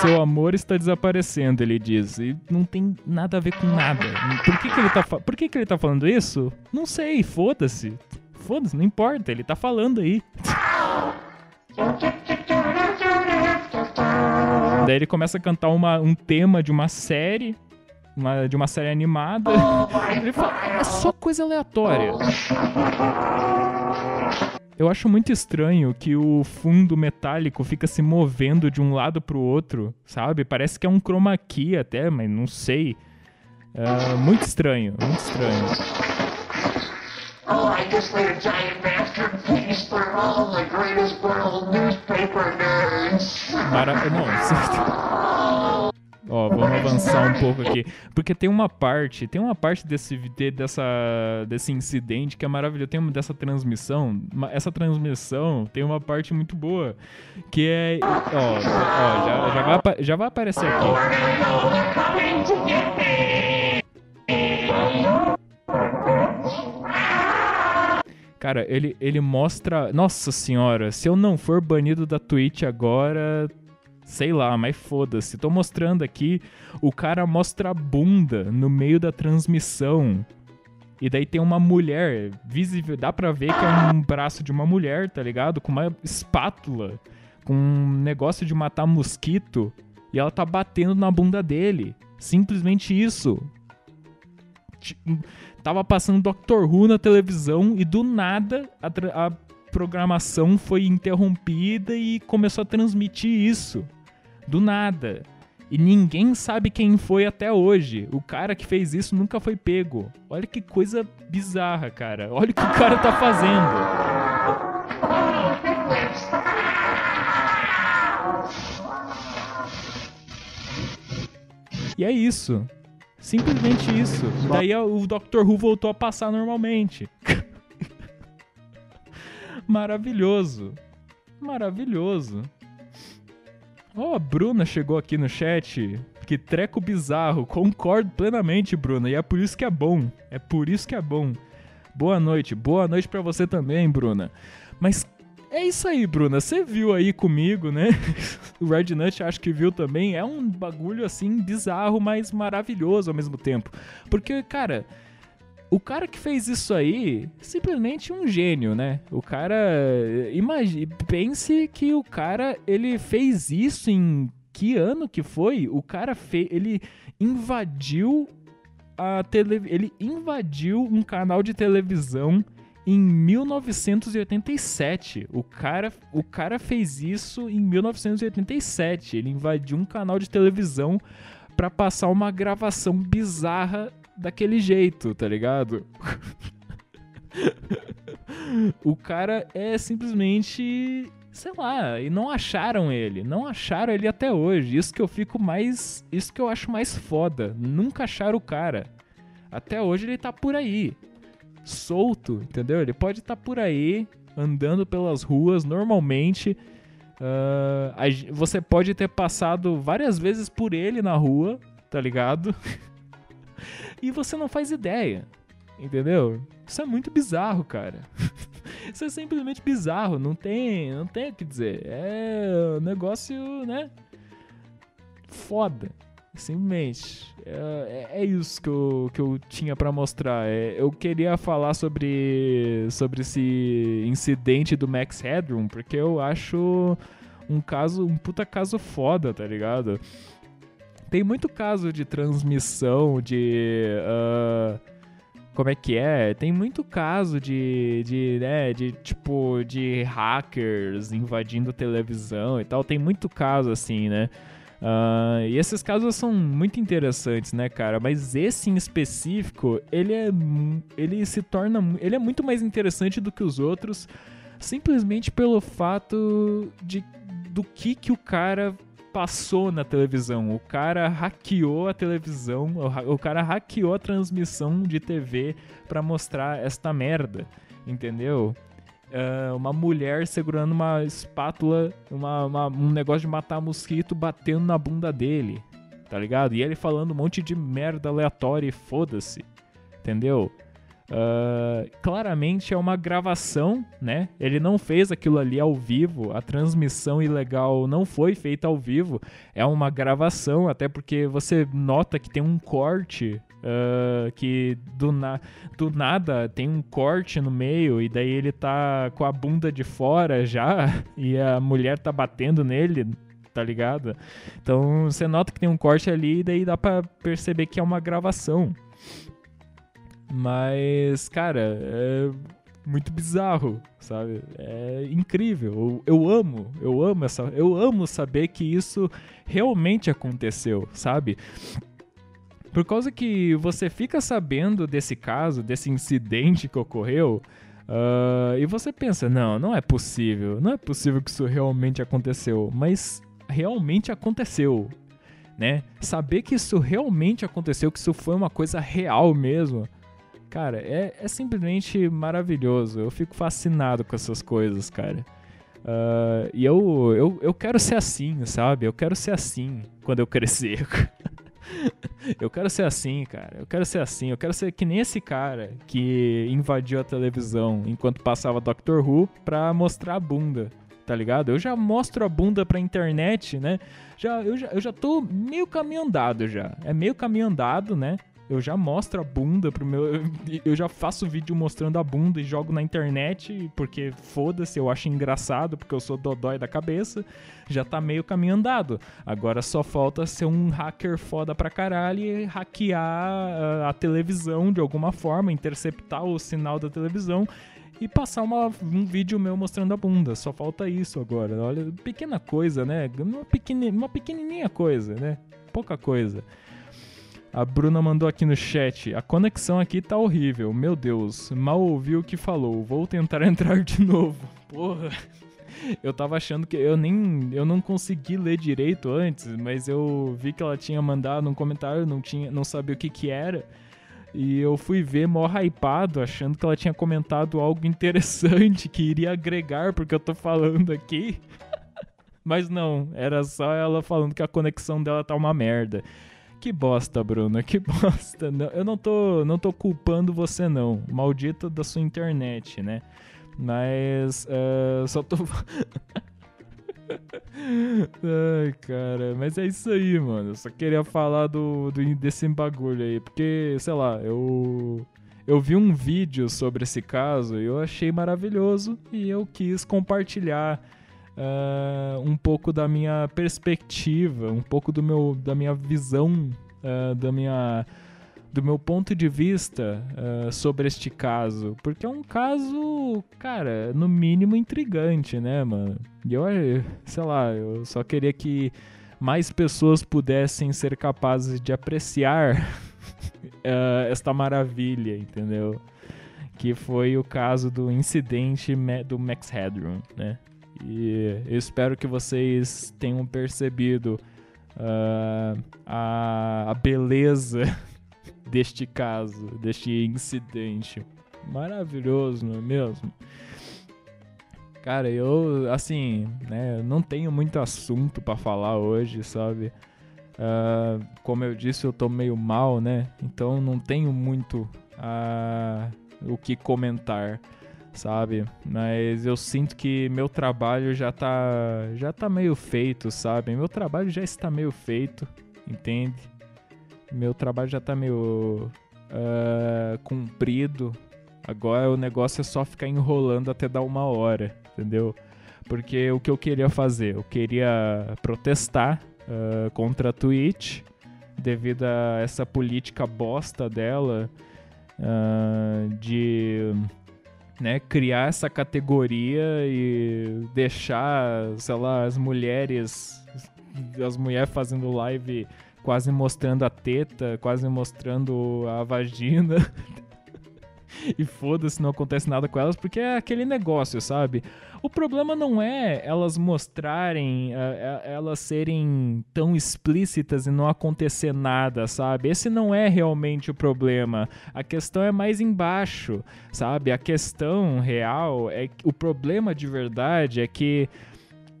Seu amor está desaparecendo, ele diz. E não tem nada a ver com nada. Por que, que, ele, tá, por que, que ele tá falando isso? Não sei, foda-se. Foda-se, não importa, ele tá falando aí. Daí ele começa a cantar uma, um tema de uma série, uma, de uma série animada. Ele fala, é só coisa aleatória. Eu acho muito estranho que o fundo metálico fica se movendo de um lado pro outro, sabe? Parece que é um chroma key até, mas não sei. É muito estranho, muito estranho. Oh, I just laid a giant masterpiece for all the greatest world newspaper nerds. Mara... Não, <laughs> Ó, vamos avançar um pouco aqui. Porque tem uma parte, tem uma parte desse, dessa, desse incidente que é maravilhoso. Tem uma dessa transmissão. Essa transmissão tem uma parte muito boa. Que é. Ó, ó já, já, vai, já vai aparecer aqui. Cara, ele, ele mostra. Nossa senhora, se eu não for banido da Twitch agora. Sei lá, mas foda-se. Tô mostrando aqui. O cara mostra a bunda no meio da transmissão. E daí tem uma mulher visível. Dá pra ver que é um braço de uma mulher, tá ligado? Com uma espátula. Com um negócio de matar mosquito. E ela tá batendo na bunda dele. Simplesmente isso tava passando Doctor Who na televisão e do nada a, a programação foi interrompida e começou a transmitir isso. Do nada. E ninguém sabe quem foi até hoje. O cara que fez isso nunca foi pego. Olha que coisa bizarra, cara. Olha o que o cara tá fazendo. E é isso. Simplesmente isso. Daí o Doctor Who voltou a passar normalmente. <laughs> Maravilhoso. Maravilhoso. Ó, oh, Bruna chegou aqui no chat. Que treco bizarro. Concordo plenamente, Bruna. E é por isso que é bom. É por isso que é bom. Boa noite. Boa noite para você também, Bruna. Mas é isso aí, Bruna. Você viu aí comigo, né? <laughs> o Red Nut acho que viu também. É um bagulho assim bizarro, mas maravilhoso ao mesmo tempo. Porque, cara, o cara que fez isso aí, simplesmente um gênio, né? O cara, imagine, pense que o cara, ele fez isso em que ano que foi? O cara fez, ele invadiu a tele, ele invadiu um canal de televisão em 1987. O cara, o cara fez isso em 1987. Ele invadiu um canal de televisão para passar uma gravação bizarra daquele jeito, tá ligado? <laughs> o cara é simplesmente, sei lá, e não acharam ele, não acharam ele até hoje. Isso que eu fico mais, isso que eu acho mais foda. Nunca acharam o cara. Até hoje ele tá por aí solto, entendeu? Ele pode estar tá por aí, andando pelas ruas normalmente. Uh, você pode ter passado várias vezes por ele na rua, tá ligado? <laughs> e você não faz ideia, entendeu? Isso é muito bizarro, cara. <laughs> Isso é simplesmente bizarro, não tem, não tem o que dizer. É um negócio, né? Foda. Simplesmente. É, é, é isso que eu, que eu tinha para mostrar. É, eu queria falar sobre, sobre esse incidente do Max Headroom, porque eu acho um caso, um puta caso foda, tá ligado? Tem muito caso de transmissão, de. Uh, como é que é? Tem muito caso de, de, né, de tipo, de hackers invadindo televisão e tal. Tem muito caso assim, né? Uh, e esses casos são muito interessantes, né, cara? Mas esse em específico, ele é ele se torna ele é muito mais interessante do que os outros, simplesmente pelo fato de do que que o cara passou na televisão. O cara hackeou a televisão, o cara hackeou a transmissão de TV para mostrar esta merda, entendeu? uh, uma mulher segurando uma espátula, uma, uma, um negócio de matar mosquito batendo na bunda dele, tá ligado? E ele falando um monte de merda aleatória e foda-se, entendeu? Uh, claramente é uma gravação, né? Ele não fez aquilo ali ao vivo, a transmissão ilegal não foi feita ao vivo, é uma gravação, até porque você nota que tem um corte Uh, que do, na, do nada tem um corte no meio e daí ele tá com a bunda de fora já <laughs> e a mulher tá batendo nele, tá ligado? Então você nota que tem um corte ali e daí dá pra perceber que é uma gravação. Mas, cara, é muito bizarro, sabe? É incrível. Eu, eu amo, eu amo essa, eu amo saber que isso realmente aconteceu, sabe? Por causa que você fica sabendo desse caso, desse incidente que ocorreu, uh, e você pensa, não, não é possível, não é possível que isso realmente aconteceu, mas realmente aconteceu, né? Saber que isso realmente aconteceu, que isso foi uma coisa real mesmo, cara, é, é simplesmente maravilhoso. Eu fico fascinado com essas coisas, cara. Uh, e eu, eu, eu quero ser assim, sabe? Eu quero ser assim quando eu crescer. <laughs> eu quero ser assim, cara. Eu quero ser assim. Eu quero ser que nem esse cara que invadiu a televisão enquanto passava Doctor Who pra mostrar a bunda. Tá ligado? Eu já mostro a bunda pra internet, né? Já, eu, já, eu já tô meio caminho andado já. É meio caminho andado, né? Eu já mostro a bunda pro meu. Eu já faço vídeo mostrando a bunda e jogo na internet, porque foda-se, eu acho engraçado, porque eu sou dodói da cabeça. Já tá meio caminho andado. Agora só falta ser um hacker foda pra caralho e hackear a, televisão de alguma forma, interceptar o sinal da televisão e passar uma, um vídeo meu mostrando a bunda. Só falta isso agora. Olha, pequena coisa, né? Uma, pequeni, uma pequenininha coisa, né? Pouca coisa. A Bruna mandou aqui no chat: a conexão aqui tá horrível. Meu Deus, mal ouvi o que falou. Vou tentar <laughs> entrar de novo. Porra. Eu tava achando que eu nem eu não consegui ler direito antes, mas eu vi que ela tinha mandado um comentário, não tinha, não sabia o que que era. E eu fui ver mó hypado, achando que ela tinha comentado algo interessante que iria agregar porque eu tô falando aqui. <laughs> Mas não, era só ela falando que a conexão dela tá uma merda. Que bosta, Bruna, que <laughs> bosta. Eu não tô, não tô culpando você, não. Maldito da sua internet, né? Mas uh, só tô. <laughs> Ai, cara, mas é isso aí, mano. Eu só queria falar do, do, desse bagulho aí, porque, sei lá, eu. Eu vi um vídeo sobre esse caso e eu achei maravilhoso e eu quis compartilhar uh, um pouco da minha perspectiva, um pouco do meu, da minha visão, uh, da minha, do meu ponto de vista uh, sobre este caso. Porque é um caso, cara, no mínimo intrigante, né, mano? E eu, sei lá, eu só queria que mais pessoas pudessem ser capazes de apreciar <laughs> esta maravilha, entendeu? Que foi o caso do incidente do Max Headroom, né? E eu espero que vocês tenham percebido uh, a, a beleza <laughs> deste caso, deste incidente. Maravilhoso, não é mesmo? Cara, eu, assim, né, não tenho muito assunto para falar hoje, sabe? Uh, como eu disse, eu tô meio mal, né? Então não tenho muito uh, o que comentar sabe? Mas eu sinto que meu trabalho já tá já tá meio feito, sabe? Meu trabalho já está meio feito, entende? Meu trabalho já tá meio uh, cumprido. Agora o negócio é só ficar enrolando até dar uma hora, entendeu? Porque o que eu queria fazer? Eu queria protestar uh, contra a Twitch devido a essa política bosta dela uh, de né, criar essa categoria e deixar, sei lá, as mulheres as mulheres fazendo live quase mostrando a teta, quase mostrando a vagina. <laughs> <laughs> e foda-se, não acontece nada com elas, porque é aquele negócio, sabe? O problema não é elas mostrarem, é, é, elas serem tão explícitas e não acontecer nada, sabe? Esse não é realmente o problema. A questão é mais embaixo, sabe? A questão real é o problema de verdade é que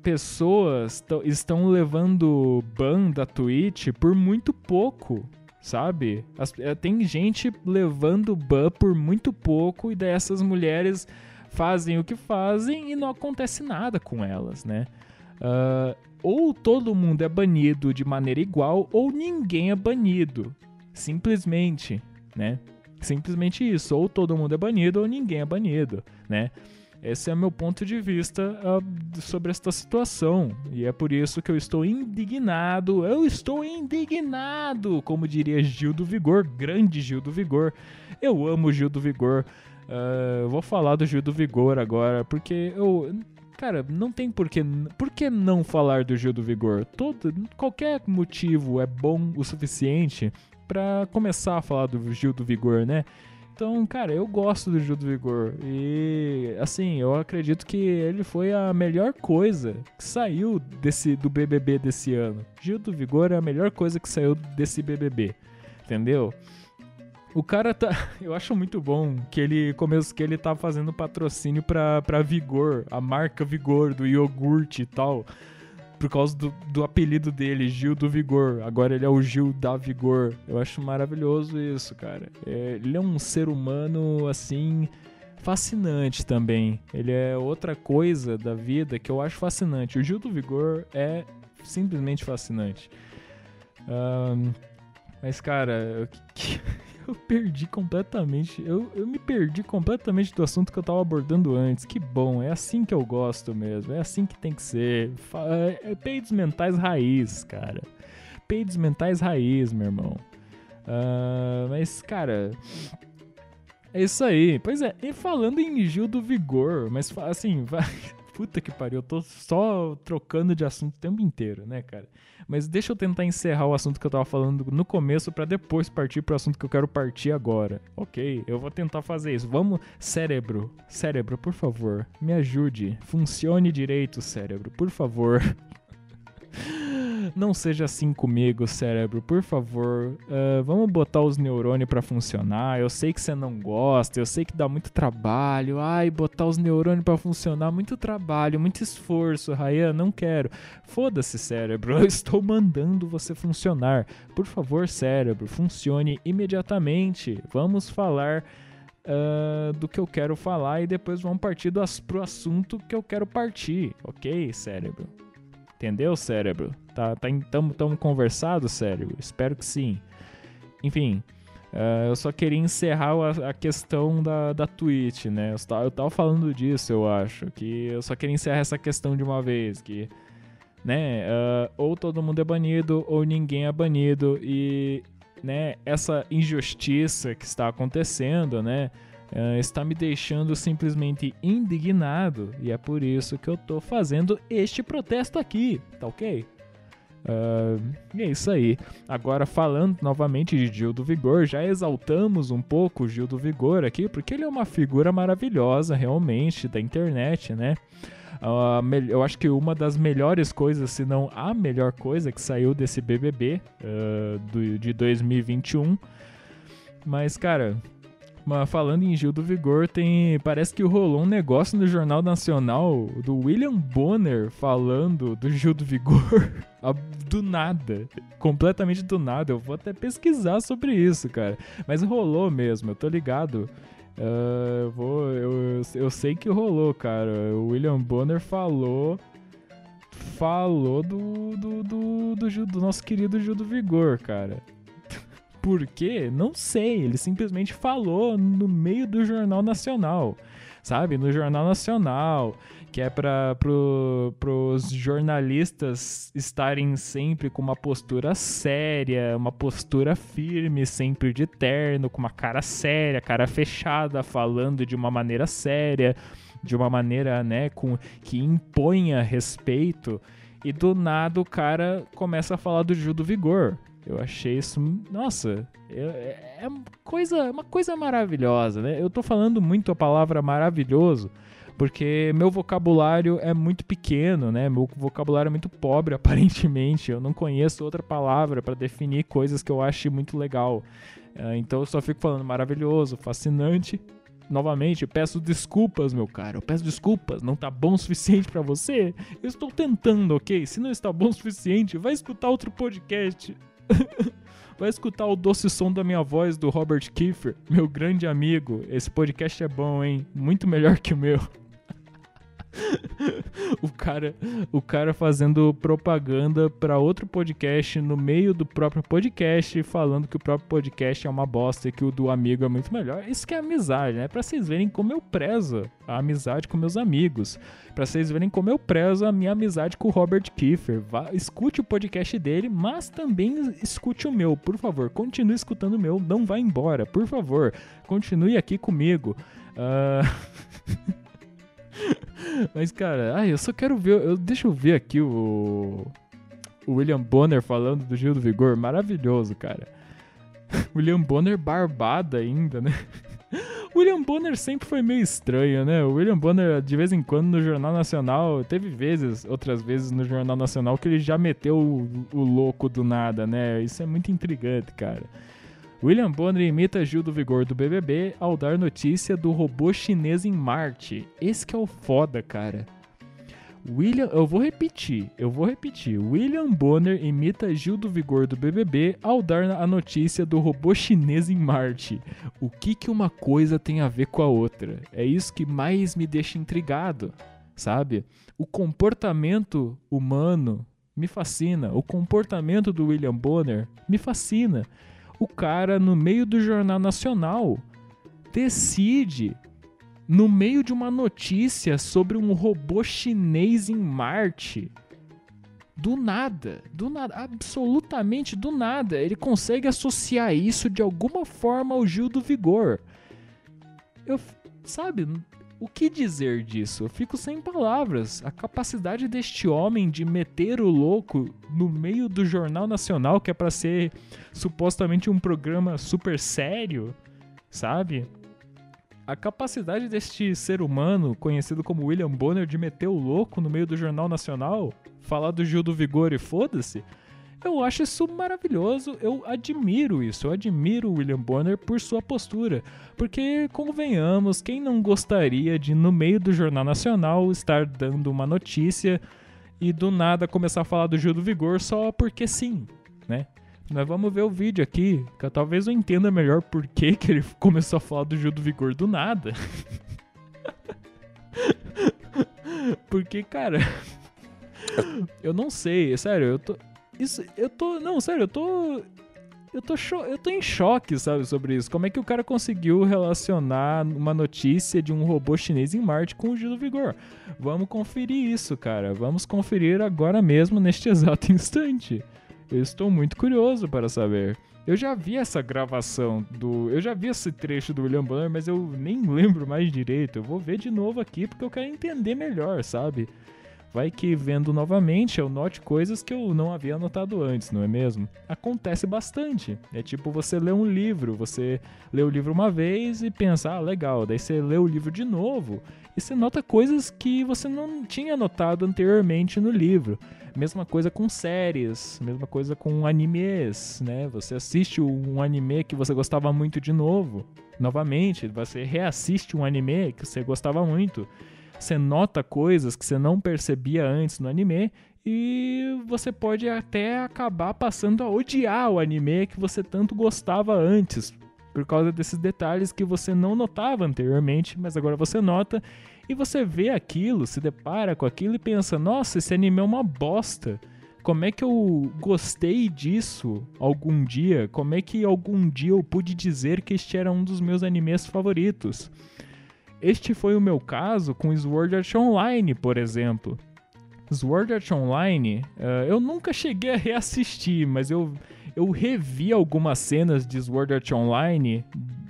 pessoas estão levando ban da Twitch por muito pouco, sabe? As, é, tem gente levando ban por muito pouco e dessas mulheres fazem o que fazem e não acontece nada com elas, né? Uh, ou todo mundo é banido de maneira igual, ou ninguém é banido. Simplesmente, né? Simplesmente isso. Ou todo mundo é banido, ou ninguém é banido, né? Esse é meu ponto de vista uh, sobre esta situação. E é por isso que eu estou indignado. Eu estou indignado, como diria Gil do Vigor, grande Gil do Vigor. Eu amo Gil do Vigor. Uh, vou falar do Gil do Vigor agora, porque eu. Cara, não tem por que, por que não falar do Gil do Vigor? Todo, qualquer motivo é bom o suficiente para começar a falar do Gil do Vigor, né? Então, cara, eu gosto do Gil do Vigor. E, assim, eu acredito que ele foi a melhor coisa que saiu desse, do BBB desse ano. Gil do Vigor é a melhor coisa que saiu desse BBB. Entendeu? O cara tá. <laughs> Eu acho muito bom que ele começou que ele tá fazendo patrocínio pra, pra Vigor, a marca Vigor do iogurte e tal. Por causa do, do apelido dele, Gil do Vigor. Agora ele é o Gil da Vigor. Eu acho maravilhoso isso, cara. É, ele é um ser humano, assim, fascinante também. Ele é outra coisa da vida que eu acho fascinante. O Gil do Vigor é simplesmente fascinante. Um, mas, cara, eu, que, eu perdi completamente. Eu, eu me perdi completamente do assunto que eu tava abordando antes. Que bom, é assim que eu gosto mesmo. É assim que tem que ser. É, é peidos mentais raiz, cara. Peidos mentais raiz, meu irmão. Uh, mas, cara. É isso aí. Pois é, e falando em Gil do Vigor, mas assim, <laughs> vai. Puta que pariu, eu tô só trocando de assunto o tempo inteiro, né, cara? Mas deixa eu tentar encerrar o assunto que eu tava falando no começo para depois partir pro assunto que eu quero partir agora. Ok, eu vou tentar fazer isso. Vamos, cérebro, cérebro, por favor, me ajude. Funcione direito, cérebro, por favor. Não seja assim comigo, cérebro, por favor. Uh, vamos botar os neurônios para funcionar. Eu sei que você não gosta, eu sei que dá muito trabalho. Ai, botar os neurônios para funcionar, muito trabalho, muito esforço. Ryan, não quero. Foda-se, cérebro, <laughs> eu estou mandando você funcionar. Por favor, cérebro, funcione imediatamente. Vamos falar. Uh, do que eu quero falar e depois vamos partir do, pro assunto que eu quero partir, ok, cérebro? Entendeu, cérebro? Tá, tá, tamo, tamo conversado, cérebro? Espero que sim. Enfim, uh, eu só queria encerrar a, a, questão da, da Twitch, né? Eu tava, eu tava falando disso, eu acho. Que eu só queria encerrar essa questão de uma vez. Que, né? Uh, ou todo mundo é banido, ou ninguém é banido. E, né? Essa injustiça que está acontecendo, né? Uh, está me deixando simplesmente indignado e é por isso que eu tô fazendo este protesto aqui, tá ok? Uh, e é isso aí. Agora, falando novamente de Gil do Vigor, já exaltamos um pouco o Gil do Vigor aqui, porque ele é uma figura maravilhosa, realmente, da internet, né? Uh, eu acho que uma das melhores coisas, se não a melhor coisa que saiu desse BBB uh, do, de 2021. Mas, cara, mas falando em Gil do Vigor, tem. Parece que rolou um negócio no Jornal Nacional do William Bonner falando do Gil do Vigor. <laughs> do nada. Completamente do nada. Eu vou até pesquisar sobre isso, cara. Mas rolou mesmo, eu tô ligado. Uh, eu, vou, eu, eu sei que rolou, cara. O William Bonner falou. Falou do, do, do, do, do nosso querido Gil do Vigor, cara. Por quê? Não sei. Ele simplesmente falou no meio do Jornal Nacional, sabe? No Jornal Nacional, que é para pro, os jornalistas estarem sempre com uma postura séria, uma postura firme, sempre de terno, com uma cara séria, cara fechada, falando de uma maneira séria, de uma maneira, né, com que imponha respeito. E do nada o cara começa a falar do Gil do Vigor. Eu achei isso, nossa, é, é coisa, uma coisa maravilhosa, né? Eu tô falando muito a palavra maravilhoso, porque meu vocabulário é muito pequeno, né? Meu vocabulário é muito pobre, <laughs> aparentemente. Eu não conheço outra palavra para definir coisas que eu acho muito legal. Uh, então eu só fico falando maravilhoso, fascinante. Novamente, peço desculpas, meu caro. Eu peço desculpas. Não tá bom o suficiente para você? Eu estou tentando, ok? Se não está bom o suficiente, vai escutar outro podcast. <laughs> Vai escutar o doce som da minha voz do Robert Kiefer, meu grande amigo. Esse podcast é bom, hein? Muito melhor que o meu. <laughs> o cara, o cara fazendo propaganda para outro podcast no meio do próprio podcast, falando que o próprio podcast é uma bosta e que o do amigo é muito melhor. Isso que é amizade, né? Para vocês verem como eu prezo a amizade com meus amigos, para vocês verem como eu prezo a minha amizade com o Robert Kiefer. Vá, escute o podcast dele, mas também escute o meu, por favor. Continue escutando o meu, não vá embora, por favor. Continue aqui comigo. Uh... <laughs> <laughs> Mas, cara, ai, eu só quero ver. Eu, deixa eu ver aqui o. O William Bonner falando do Gil do Vigor. Maravilhoso, cara. <laughs> William Bonner barbada ainda, né? <laughs> William Bonner sempre foi meio estranho, né? O William Bonner, de vez em quando, no Jornal Nacional, teve vezes, outras vezes no Jornal Nacional, que ele já meteu o, o louco do nada, né? Isso é muito intrigante, cara. William Bonner imita Gil do Vigor do BBB ao dar notícia do robô chinês em Marte. Esse que é o foda, cara. William, eu vou repetir, eu vou repetir. William Bonner imita Gil do Vigor do BBB ao dar a notícia do robô chinês em Marte. O que que uma coisa tem a ver com a outra? É isso que mais me deixa intrigado, sabe? O comportamento humano me fascina. O comportamento do William Bonner me fascina o cara, no meio do Jornal Nacional, decide, no meio de uma notícia sobre um robô chinês em Marte, do nada, do nada, absolutamente do nada, ele consegue associar isso de alguma forma ao Gil do Vigor. Eu, sabe, o que dizer disso? Eu fico sem palavras. A capacidade deste homem de meter o louco no meio do Jornal Nacional, que é para ser supostamente um programa super sério, sabe? A capacidade deste ser humano, conhecido como William Bonner, de meter o louco no meio do Jornal Nacional, falar do Gil do Vigor e foda-se, eu acho isso maravilhoso, eu admiro isso, eu admiro o William Bonner por sua postura, porque convenhamos, quem não gostaria de no meio do Jornal Nacional estar dando uma notícia e do nada começar a falar do Gil do Vigor só porque sim, né? Nós vamos ver o vídeo aqui, que talvez eu entenda melhor por que, que ele <laughs> começou a falar do Gil do Vigor do nada. <laughs> porque, cara, <laughs> eu não sei, sério, eu tô, isso, eu tô. Não, sério, eu tô. Eu tô, cho eu tô em choque, sabe, sobre isso. Como é que o cara conseguiu relacionar uma notícia de um robô chinês em Marte com o Gil do Vigor? Vamos conferir isso, cara. Vamos conferir agora mesmo, neste <laughs> exato instante. Eu estou muito curioso para saber. Eu já vi essa gravação do. Eu já vi esse trecho do William Bonner, mas eu nem <laughs> lembro mais direito. Eu vou ver de novo aqui porque eu quero entender melhor, sabe? Vai que vendo novamente eu note coisas que eu não havia notado antes, não é mesmo? Acontece bastante. É tipo você lê um livro, você lê o livro uma vez e pensa, ah, legal. Daí você lê o livro de novo e você nota coisas que você não tinha notado anteriormente no livro. Mesma coisa com séries, mesma coisa com animes, né? Você assiste um anime que você gostava muito de novo, novamente, você reassiste um anime que você gostava muito você nota coisas que você não percebia antes no anime e você pode até acabar passando a odiar o anime que você tanto gostava antes, por causa desses detalhes que você não notava anteriormente, mas agora você nota e você vê aquilo, se depara com aquilo e pensa: "Nossa, esse anime é uma bosta". Como é que eu gostei disso algum dia? Como é que algum dia eu pude dizer que este era um dos meus animes favoritos? Este foi o meu caso com Sword Art Online, por exemplo. Sword Art Online, uh, eu nunca cheguei a reassistir, mas eu, eu revi algumas cenas de Sword Art Online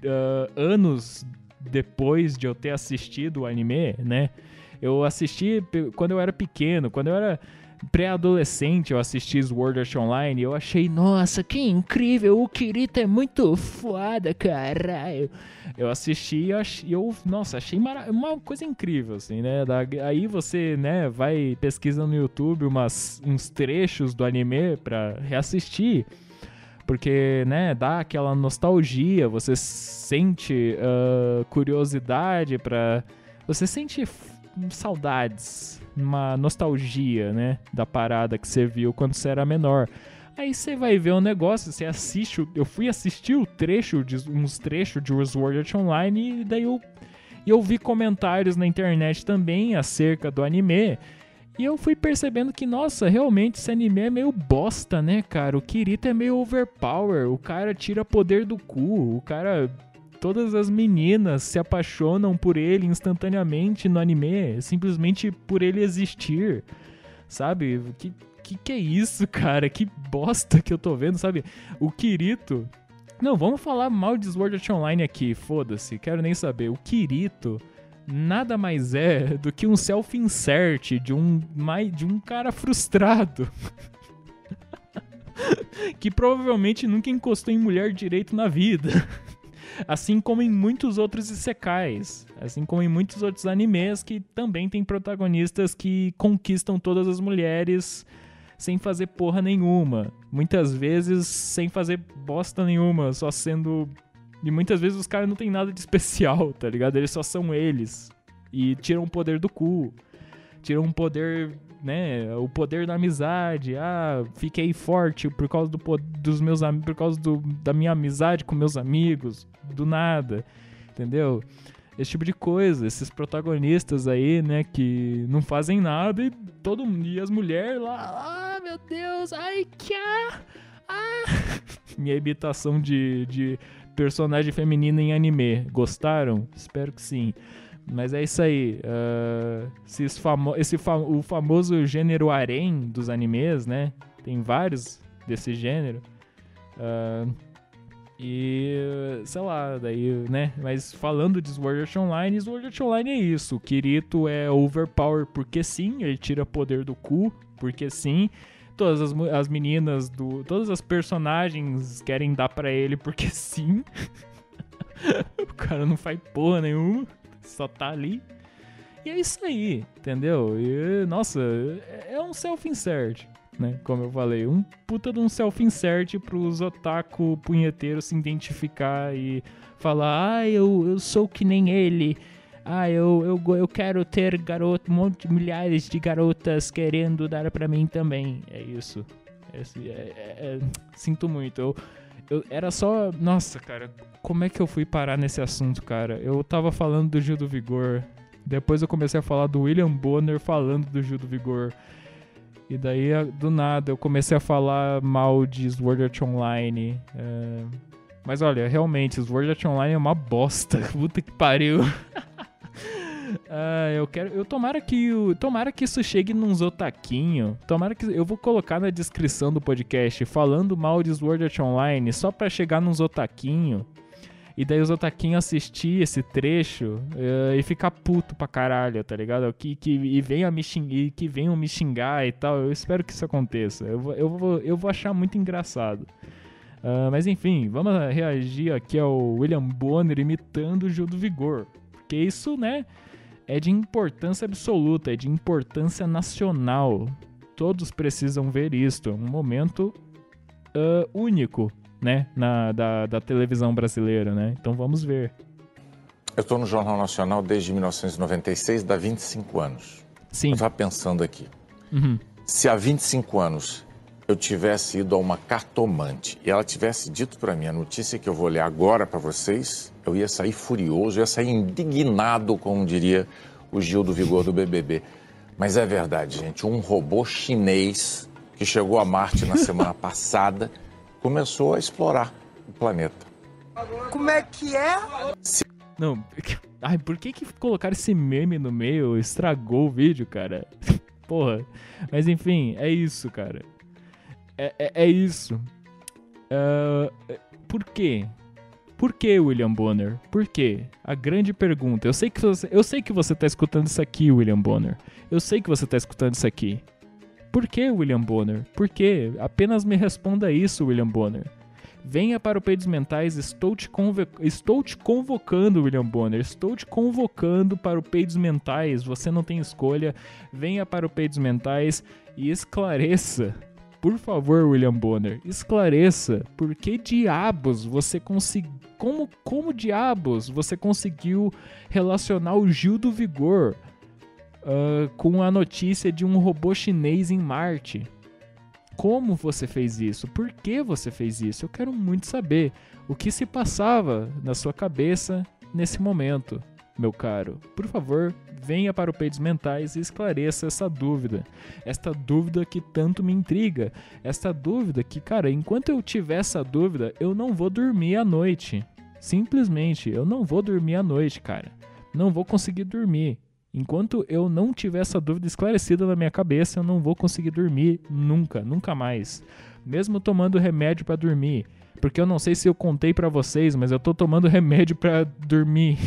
uh, anos depois de eu ter assistido o anime, né? Eu assisti quando eu era pequeno, quando eu era pré-adolescente eu assisti Sword Art Online e eu achei, nossa, que incrível, o Kirito é muito foda, caralho. Eu assisti e eu, nossa, achei uma coisa incrível, assim, né? Aí você, né, vai pesquisando no YouTube umas, uns trechos do anime pra reassistir porque, né, dá aquela nostalgia, você sente uh, curiosidade para você sente saudades, uma nostalgia, né, da parada que você viu quando você era menor. Aí você vai ver um negócio, você assiste, eu fui assistir o trecho, de, uns trechos de Sword Art Online e daí eu, eu vi comentários na internet também acerca do anime. E eu fui percebendo que, nossa, realmente esse anime é meio bosta, né, cara? O Kirito é meio overpower, o cara tira poder do cu, o cara todas as meninas se apaixonam por ele instantaneamente no anime, simplesmente por ele existir. Sabe? Que, que que é isso, <laughs> cara? Que bosta que eu tô vendo, sabe? O Kirito. Não, vamos falar mal de Sword Art Online aqui, foda-se, quero nem saber. O Kirito nada mais é <laughs> do que um self-insert de um, de um cara frustrado. <laughs> que provavelmente nunca encostou em mulher direito na vida. Assim como em muitos outros isekais. Assim como em muitos outros animes que também tem protagonistas que conquistam todas as mulheres sem fazer porra nenhuma. Muitas vezes sem fazer bosta nenhuma, só sendo. E muitas vezes os caras não tem nada de especial, tá ligado? Eles só são eles. E tiram o poder do cu. Tiram o poder né, o poder da amizade. Ah, fiquei forte por causa do dos meus por causa do, da minha amizade com meus amigos, do nada. Entendeu? Esse tipo de coisa, esses protagonistas aí, né, que não fazem nada e todo e as mulheres lá, ah, meu Deus, ai que ah, <laughs> minha imitação de, de personagem feminina em anime. Gostaram? Espero que sim. Mas é isso aí. Uh, famo esse o famoso gênero harem dos animes, né? Tem vários desse gênero. Uh, e, sei lá, daí, né? Mas falando de Sword Art Online, Sword Art Online é isso. O Kirito é overpower porque sim, ele tira poder do cu, porque sim. Todas as, as meninas do. Todas as personagens querem dar para ele porque sim. <laughs> o cara não faz porra nenhuma só tá ali. E é isso aí, entendeu? E, nossa, é um self-insert, né? Como eu falei, um puta de um self-insert pros otaku punheteiros se identificar e falar, ah, eu, eu sou que nem ele. Ah, eu, eu, eu quero ter garoto, monte, milhares de garotas querendo dar para mim também. É isso. É, é, é, sinto muito. Eu, eu, era só. Nossa, cara, como é que eu fui parar nesse assunto, cara? Eu tava falando do Gil do Vigor. Depois eu comecei a falar do William Bonner falando do Gil do Vigor. E daí, do nada, eu comecei a falar mal de Sword Art Online. É... Mas olha, realmente, Sword Art Online é uma bosta. <laughs> Puta que pariu. Ah, eu quero. Eu tomara que tomara que isso chegue num otaquinho. Tomara que eu vou colocar na descrição do podcast falando mal de Sword Art Online só para chegar num otaquinho. E daí os otaquinhos assistir esse trecho uh, e ficar puto pra caralho, tá ligado? Que, que, e, venha me xingar, que venham me xingar e tal. Eu espero que isso aconteça. Eu vou, eu vou, eu vou achar muito engraçado. Uh, mas enfim, vamos reagir aqui ao William Bonner imitando o Gil do Vigor. Porque isso, né? É de importância absoluta, é de importância nacional. Todos precisam ver isto. É um momento uh, único, né, na, da, da televisão brasileira, né? Então vamos ver. Eu estou no Jornal Nacional desde 1996, dá 25 anos. Sim. Eu estava pensando aqui. Uhum. Se há 25 anos eu tivesse ido a uma cartomante e ela tivesse dito para mim a notícia que eu vou ler agora para vocês, eu ia sair furioso, eu ia sair indignado, como diria o Gil do Vigor do BBB. Mas é verdade, gente, um robô chinês que chegou a Marte na semana <laughs> passada começou a explorar o planeta. Como é que é? Se... Não, <laughs> ai, por que que colocaram esse meme no meio? Estragou o vídeo, cara. <laughs> Porra. Mas enfim, é isso, cara é, é, é isso. Uh, por quê? Por que, William Bonner? Por quê? A grande pergunta. Eu sei que você, eu sei que você tá escutando isso aqui, William Bonner. Eu sei que você tá escutando isso aqui. Por que, William Bonner? Por que? Apenas me responda isso, William Bonner. Venha para o Peidos Mentais, estou te, estou te convocando, William Bonner. Estou te convocando para o Peidos Mentais. Você não tem escolha. Venha para o Peidos Mentais e esclareça. Por favor, William Bonner, esclareça por que diabos você conseguiu. Como, como diabos você conseguiu relacionar o Gil do Vigor uh, com a notícia de um robô chinês em Marte? como você fez isso, por que você fez isso. Eu quero muito saber o que se passava na sua cabeça nesse momento, meu caro. Por favor, venha para o Peitos Mentais e esclareça essa dúvida. Esta dúvida que tanto me intriga. Esta dúvida que, cara, enquanto eu tiver essa dúvida, eu não vou dormir à noite. Simplesmente, eu não vou dormir à noite, cara. Não vou conseguir dormir. Enquanto eu não tiver essa dúvida esclarecida na minha cabeça, eu não vou conseguir dormir nunca, nunca mais. Mesmo tomando remédio para dormir, porque eu não sei se eu contei para vocês, mas eu tô tomando <laughs> remédio para dormir.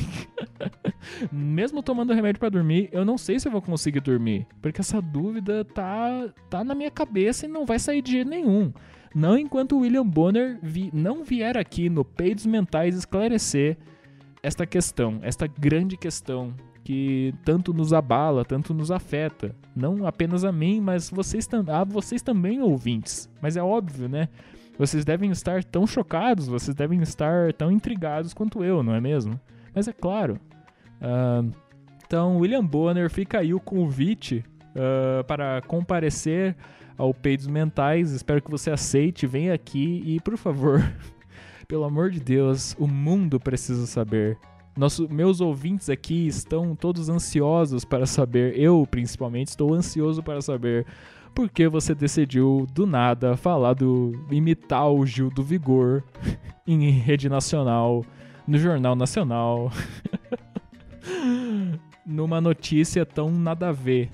<laughs> Mesmo tomando remédio para dormir, eu não sei se eu vou conseguir dormir, porque essa dúvida tá tá na minha cabeça e não vai sair de jeito nenhum. Não enquanto William Bonner vi, não vier aqui no Peidos Mentais esclarecer esta questão, esta grande questão que tanto nos abala, tanto nos afeta. Não apenas a mim, mas vocês, a vocês também, ouvintes. Mas é óbvio, né? Vocês devem estar tão chocados, vocês devem estar tão intrigados quanto eu, não é mesmo? Mas é claro. Uh, então, William Bonner, fica aí o convite uh, para comparecer ao Peidos Mentais. Espero que você aceite, venha aqui e, por favor, <laughs> pelo amor de Deus, o mundo precisa saber nosso, meus ouvintes aqui estão todos ansiosos para saber, eu principalmente estou ansioso para saber por que você decidiu do nada falar do imitar o Gil do Vigor <laughs> em rede nacional, no jornal nacional, <laughs> numa notícia tão nada a ver.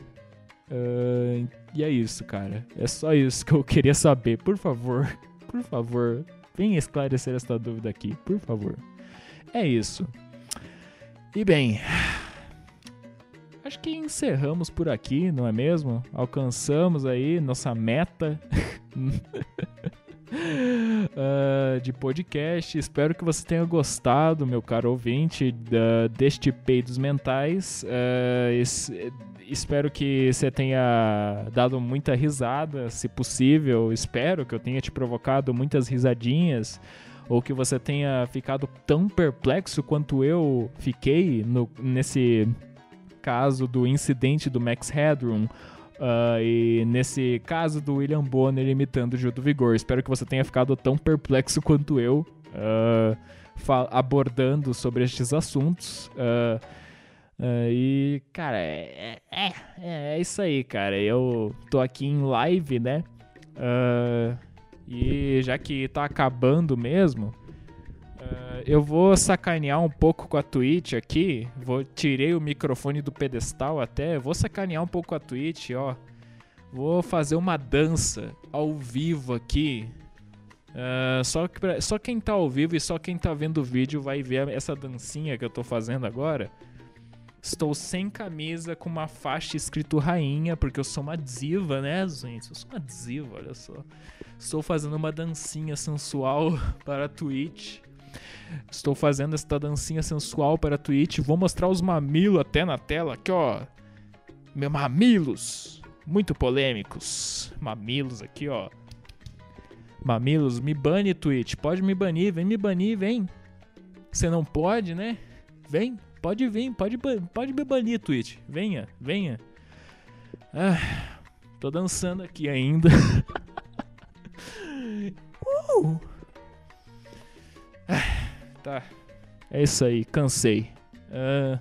Uh, e é isso, cara. É só isso que eu queria saber. Por favor, <laughs> por favor, venha esclarecer esta dúvida aqui, por favor. É isso. E bem, acho que encerramos por aqui, não é mesmo? Alcançamos aí nossa meta uh, <laughs> de podcast. Espero que você tenha gostado, meu caro ouvinte, da, deste Peidos Mentais. Uh, espero que você tenha dado muita risada, se possível. Espero que eu tenha te provocado muitas risadinhas ou que você tenha ficado tão perplexo quanto eu fiquei no, nesse caso do incidente do Max Headroom. Uh, e nesse caso do William Bonner imitando o Gil do Vigor. Espero que você tenha ficado tão perplexo quanto eu uh, abordando sobre estes assuntos. Uh, e, cara, é, é, é, é, isso aí, cara. Eu tô aqui em live, né? E já que tá acabando mesmo, uh, eu vou sacanear um pouco com a Twitch aqui. Vou tirei o microfone do pedestal até, vou sacanear um pouco a Twitch, ó. Vou fazer uma dança ao vivo aqui. Uh, só, que pra, só quem tá ao vivo e só quem tá vendo o vídeo vai ver essa dancinha que eu tô fazendo agora. Estou sem camisa com uma faixa escrito rainha, porque eu sou uma diva, né, gente? Eu sou uma diva, olha só. Estou fazendo uma dancinha sensual <laughs> para a Twitch. Estou fazendo esta dancinha sensual para a Twitch. Vou mostrar os mamilos até na tela aqui, ó. Meus mamilos. Muito polêmicos. Mamilos aqui, ó. Mamilos, me bane, Twitch. Pode me banir, vem me banir, vem. Você não pode, né? Vem. Pode vir, pode, pode me banir, Twitch. Venha, venha. Ah, tô dançando aqui ainda. <laughs> uh. Tá. É isso aí, cansei. Uh,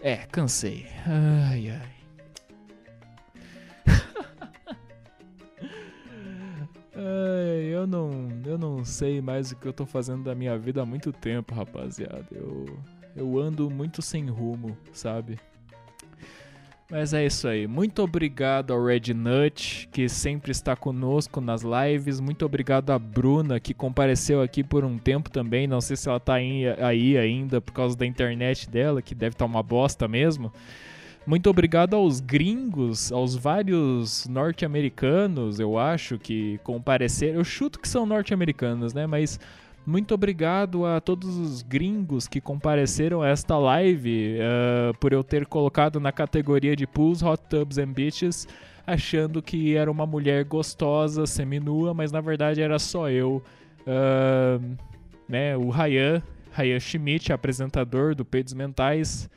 é, cansei. Ai, ai. <laughs> Ai, eu não, eu não sei mais o que eu tô fazendo da minha vida há muito tempo, rapaziada. Eu eu ando muito sem rumo, sabe? Mas é isso aí. Muito obrigado ao Red Nut, que sempre está conosco nas lives. Muito obrigado à Bruna, que compareceu aqui por um tempo também. Não sei se ela está aí ainda por causa da internet dela, que deve estar tá uma bosta mesmo. Muito obrigado aos gringos, aos vários norte-americanos, eu acho, que compareceram. Eu chuto que são norte-americanos, né? Mas muito obrigado a todos os gringos que compareceram a esta live uh, por eu ter colocado na categoria de pools, hot tubs and beaches, achando que era uma mulher gostosa, seminua, mas na verdade era só eu. Uh, né, o Ryan, Ryan Schmidt, apresentador do Peitos Mentais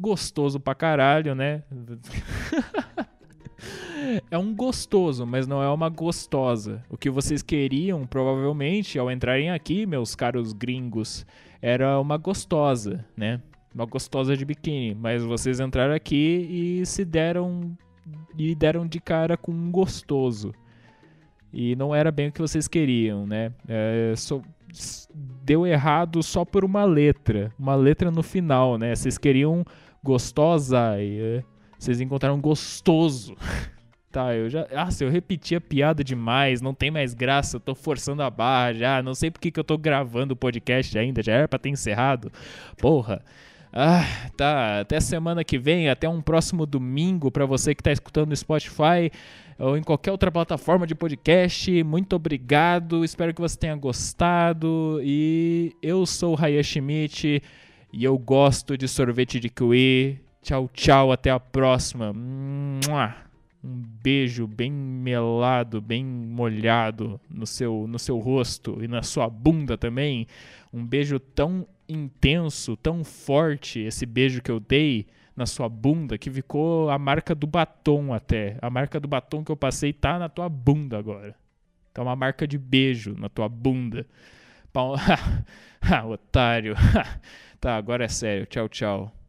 gostoso pra caralho, né? <laughs> <laughs> é um gostoso, mas não é uma gostosa. O que vocês queriam, provavelmente, ao entrarem aqui, meus caros gringos, era uma gostosa, né? Uma gostosa de biquíni. Mas vocês entraram aqui e se deram. e deram de cara com um gostoso. E não era bem o que vocês queriam, né? É, so, deu errado só por uma letra. Uma letra no final, né? Vocês queriam gostosa e é, vocês encontraram gostoso. <laughs> tá, eu já. Ah, se eu repetir a piada demais, não tem mais graça, eu tô forçando a barra já. Não sei porque que eu tô gravando o podcast ainda, já era pra ter encerrado. Porra. Ah, tá. Até semana que vem, até um próximo domingo para você que tá escutando no Spotify ou em qualquer outra plataforma de podcast. Muito obrigado. Espero que você tenha gostado. E eu sou o Raya Schmidt. E eu gosto de sorvete de kiwi. Tchau, tchau, até a próxima. Um beijo bem melado, bem molhado no seu, no seu rosto e na sua bunda também. Um beijo tão intenso, tão forte, esse beijo que eu dei na sua bunda, que ficou a marca do batom até. A marca do batom que eu passei tá na tua bunda agora. Tá uma marca de beijo na tua bunda. <laughs> ah, otário. <laughs> Tá, agora é sério. Tchau, tchau.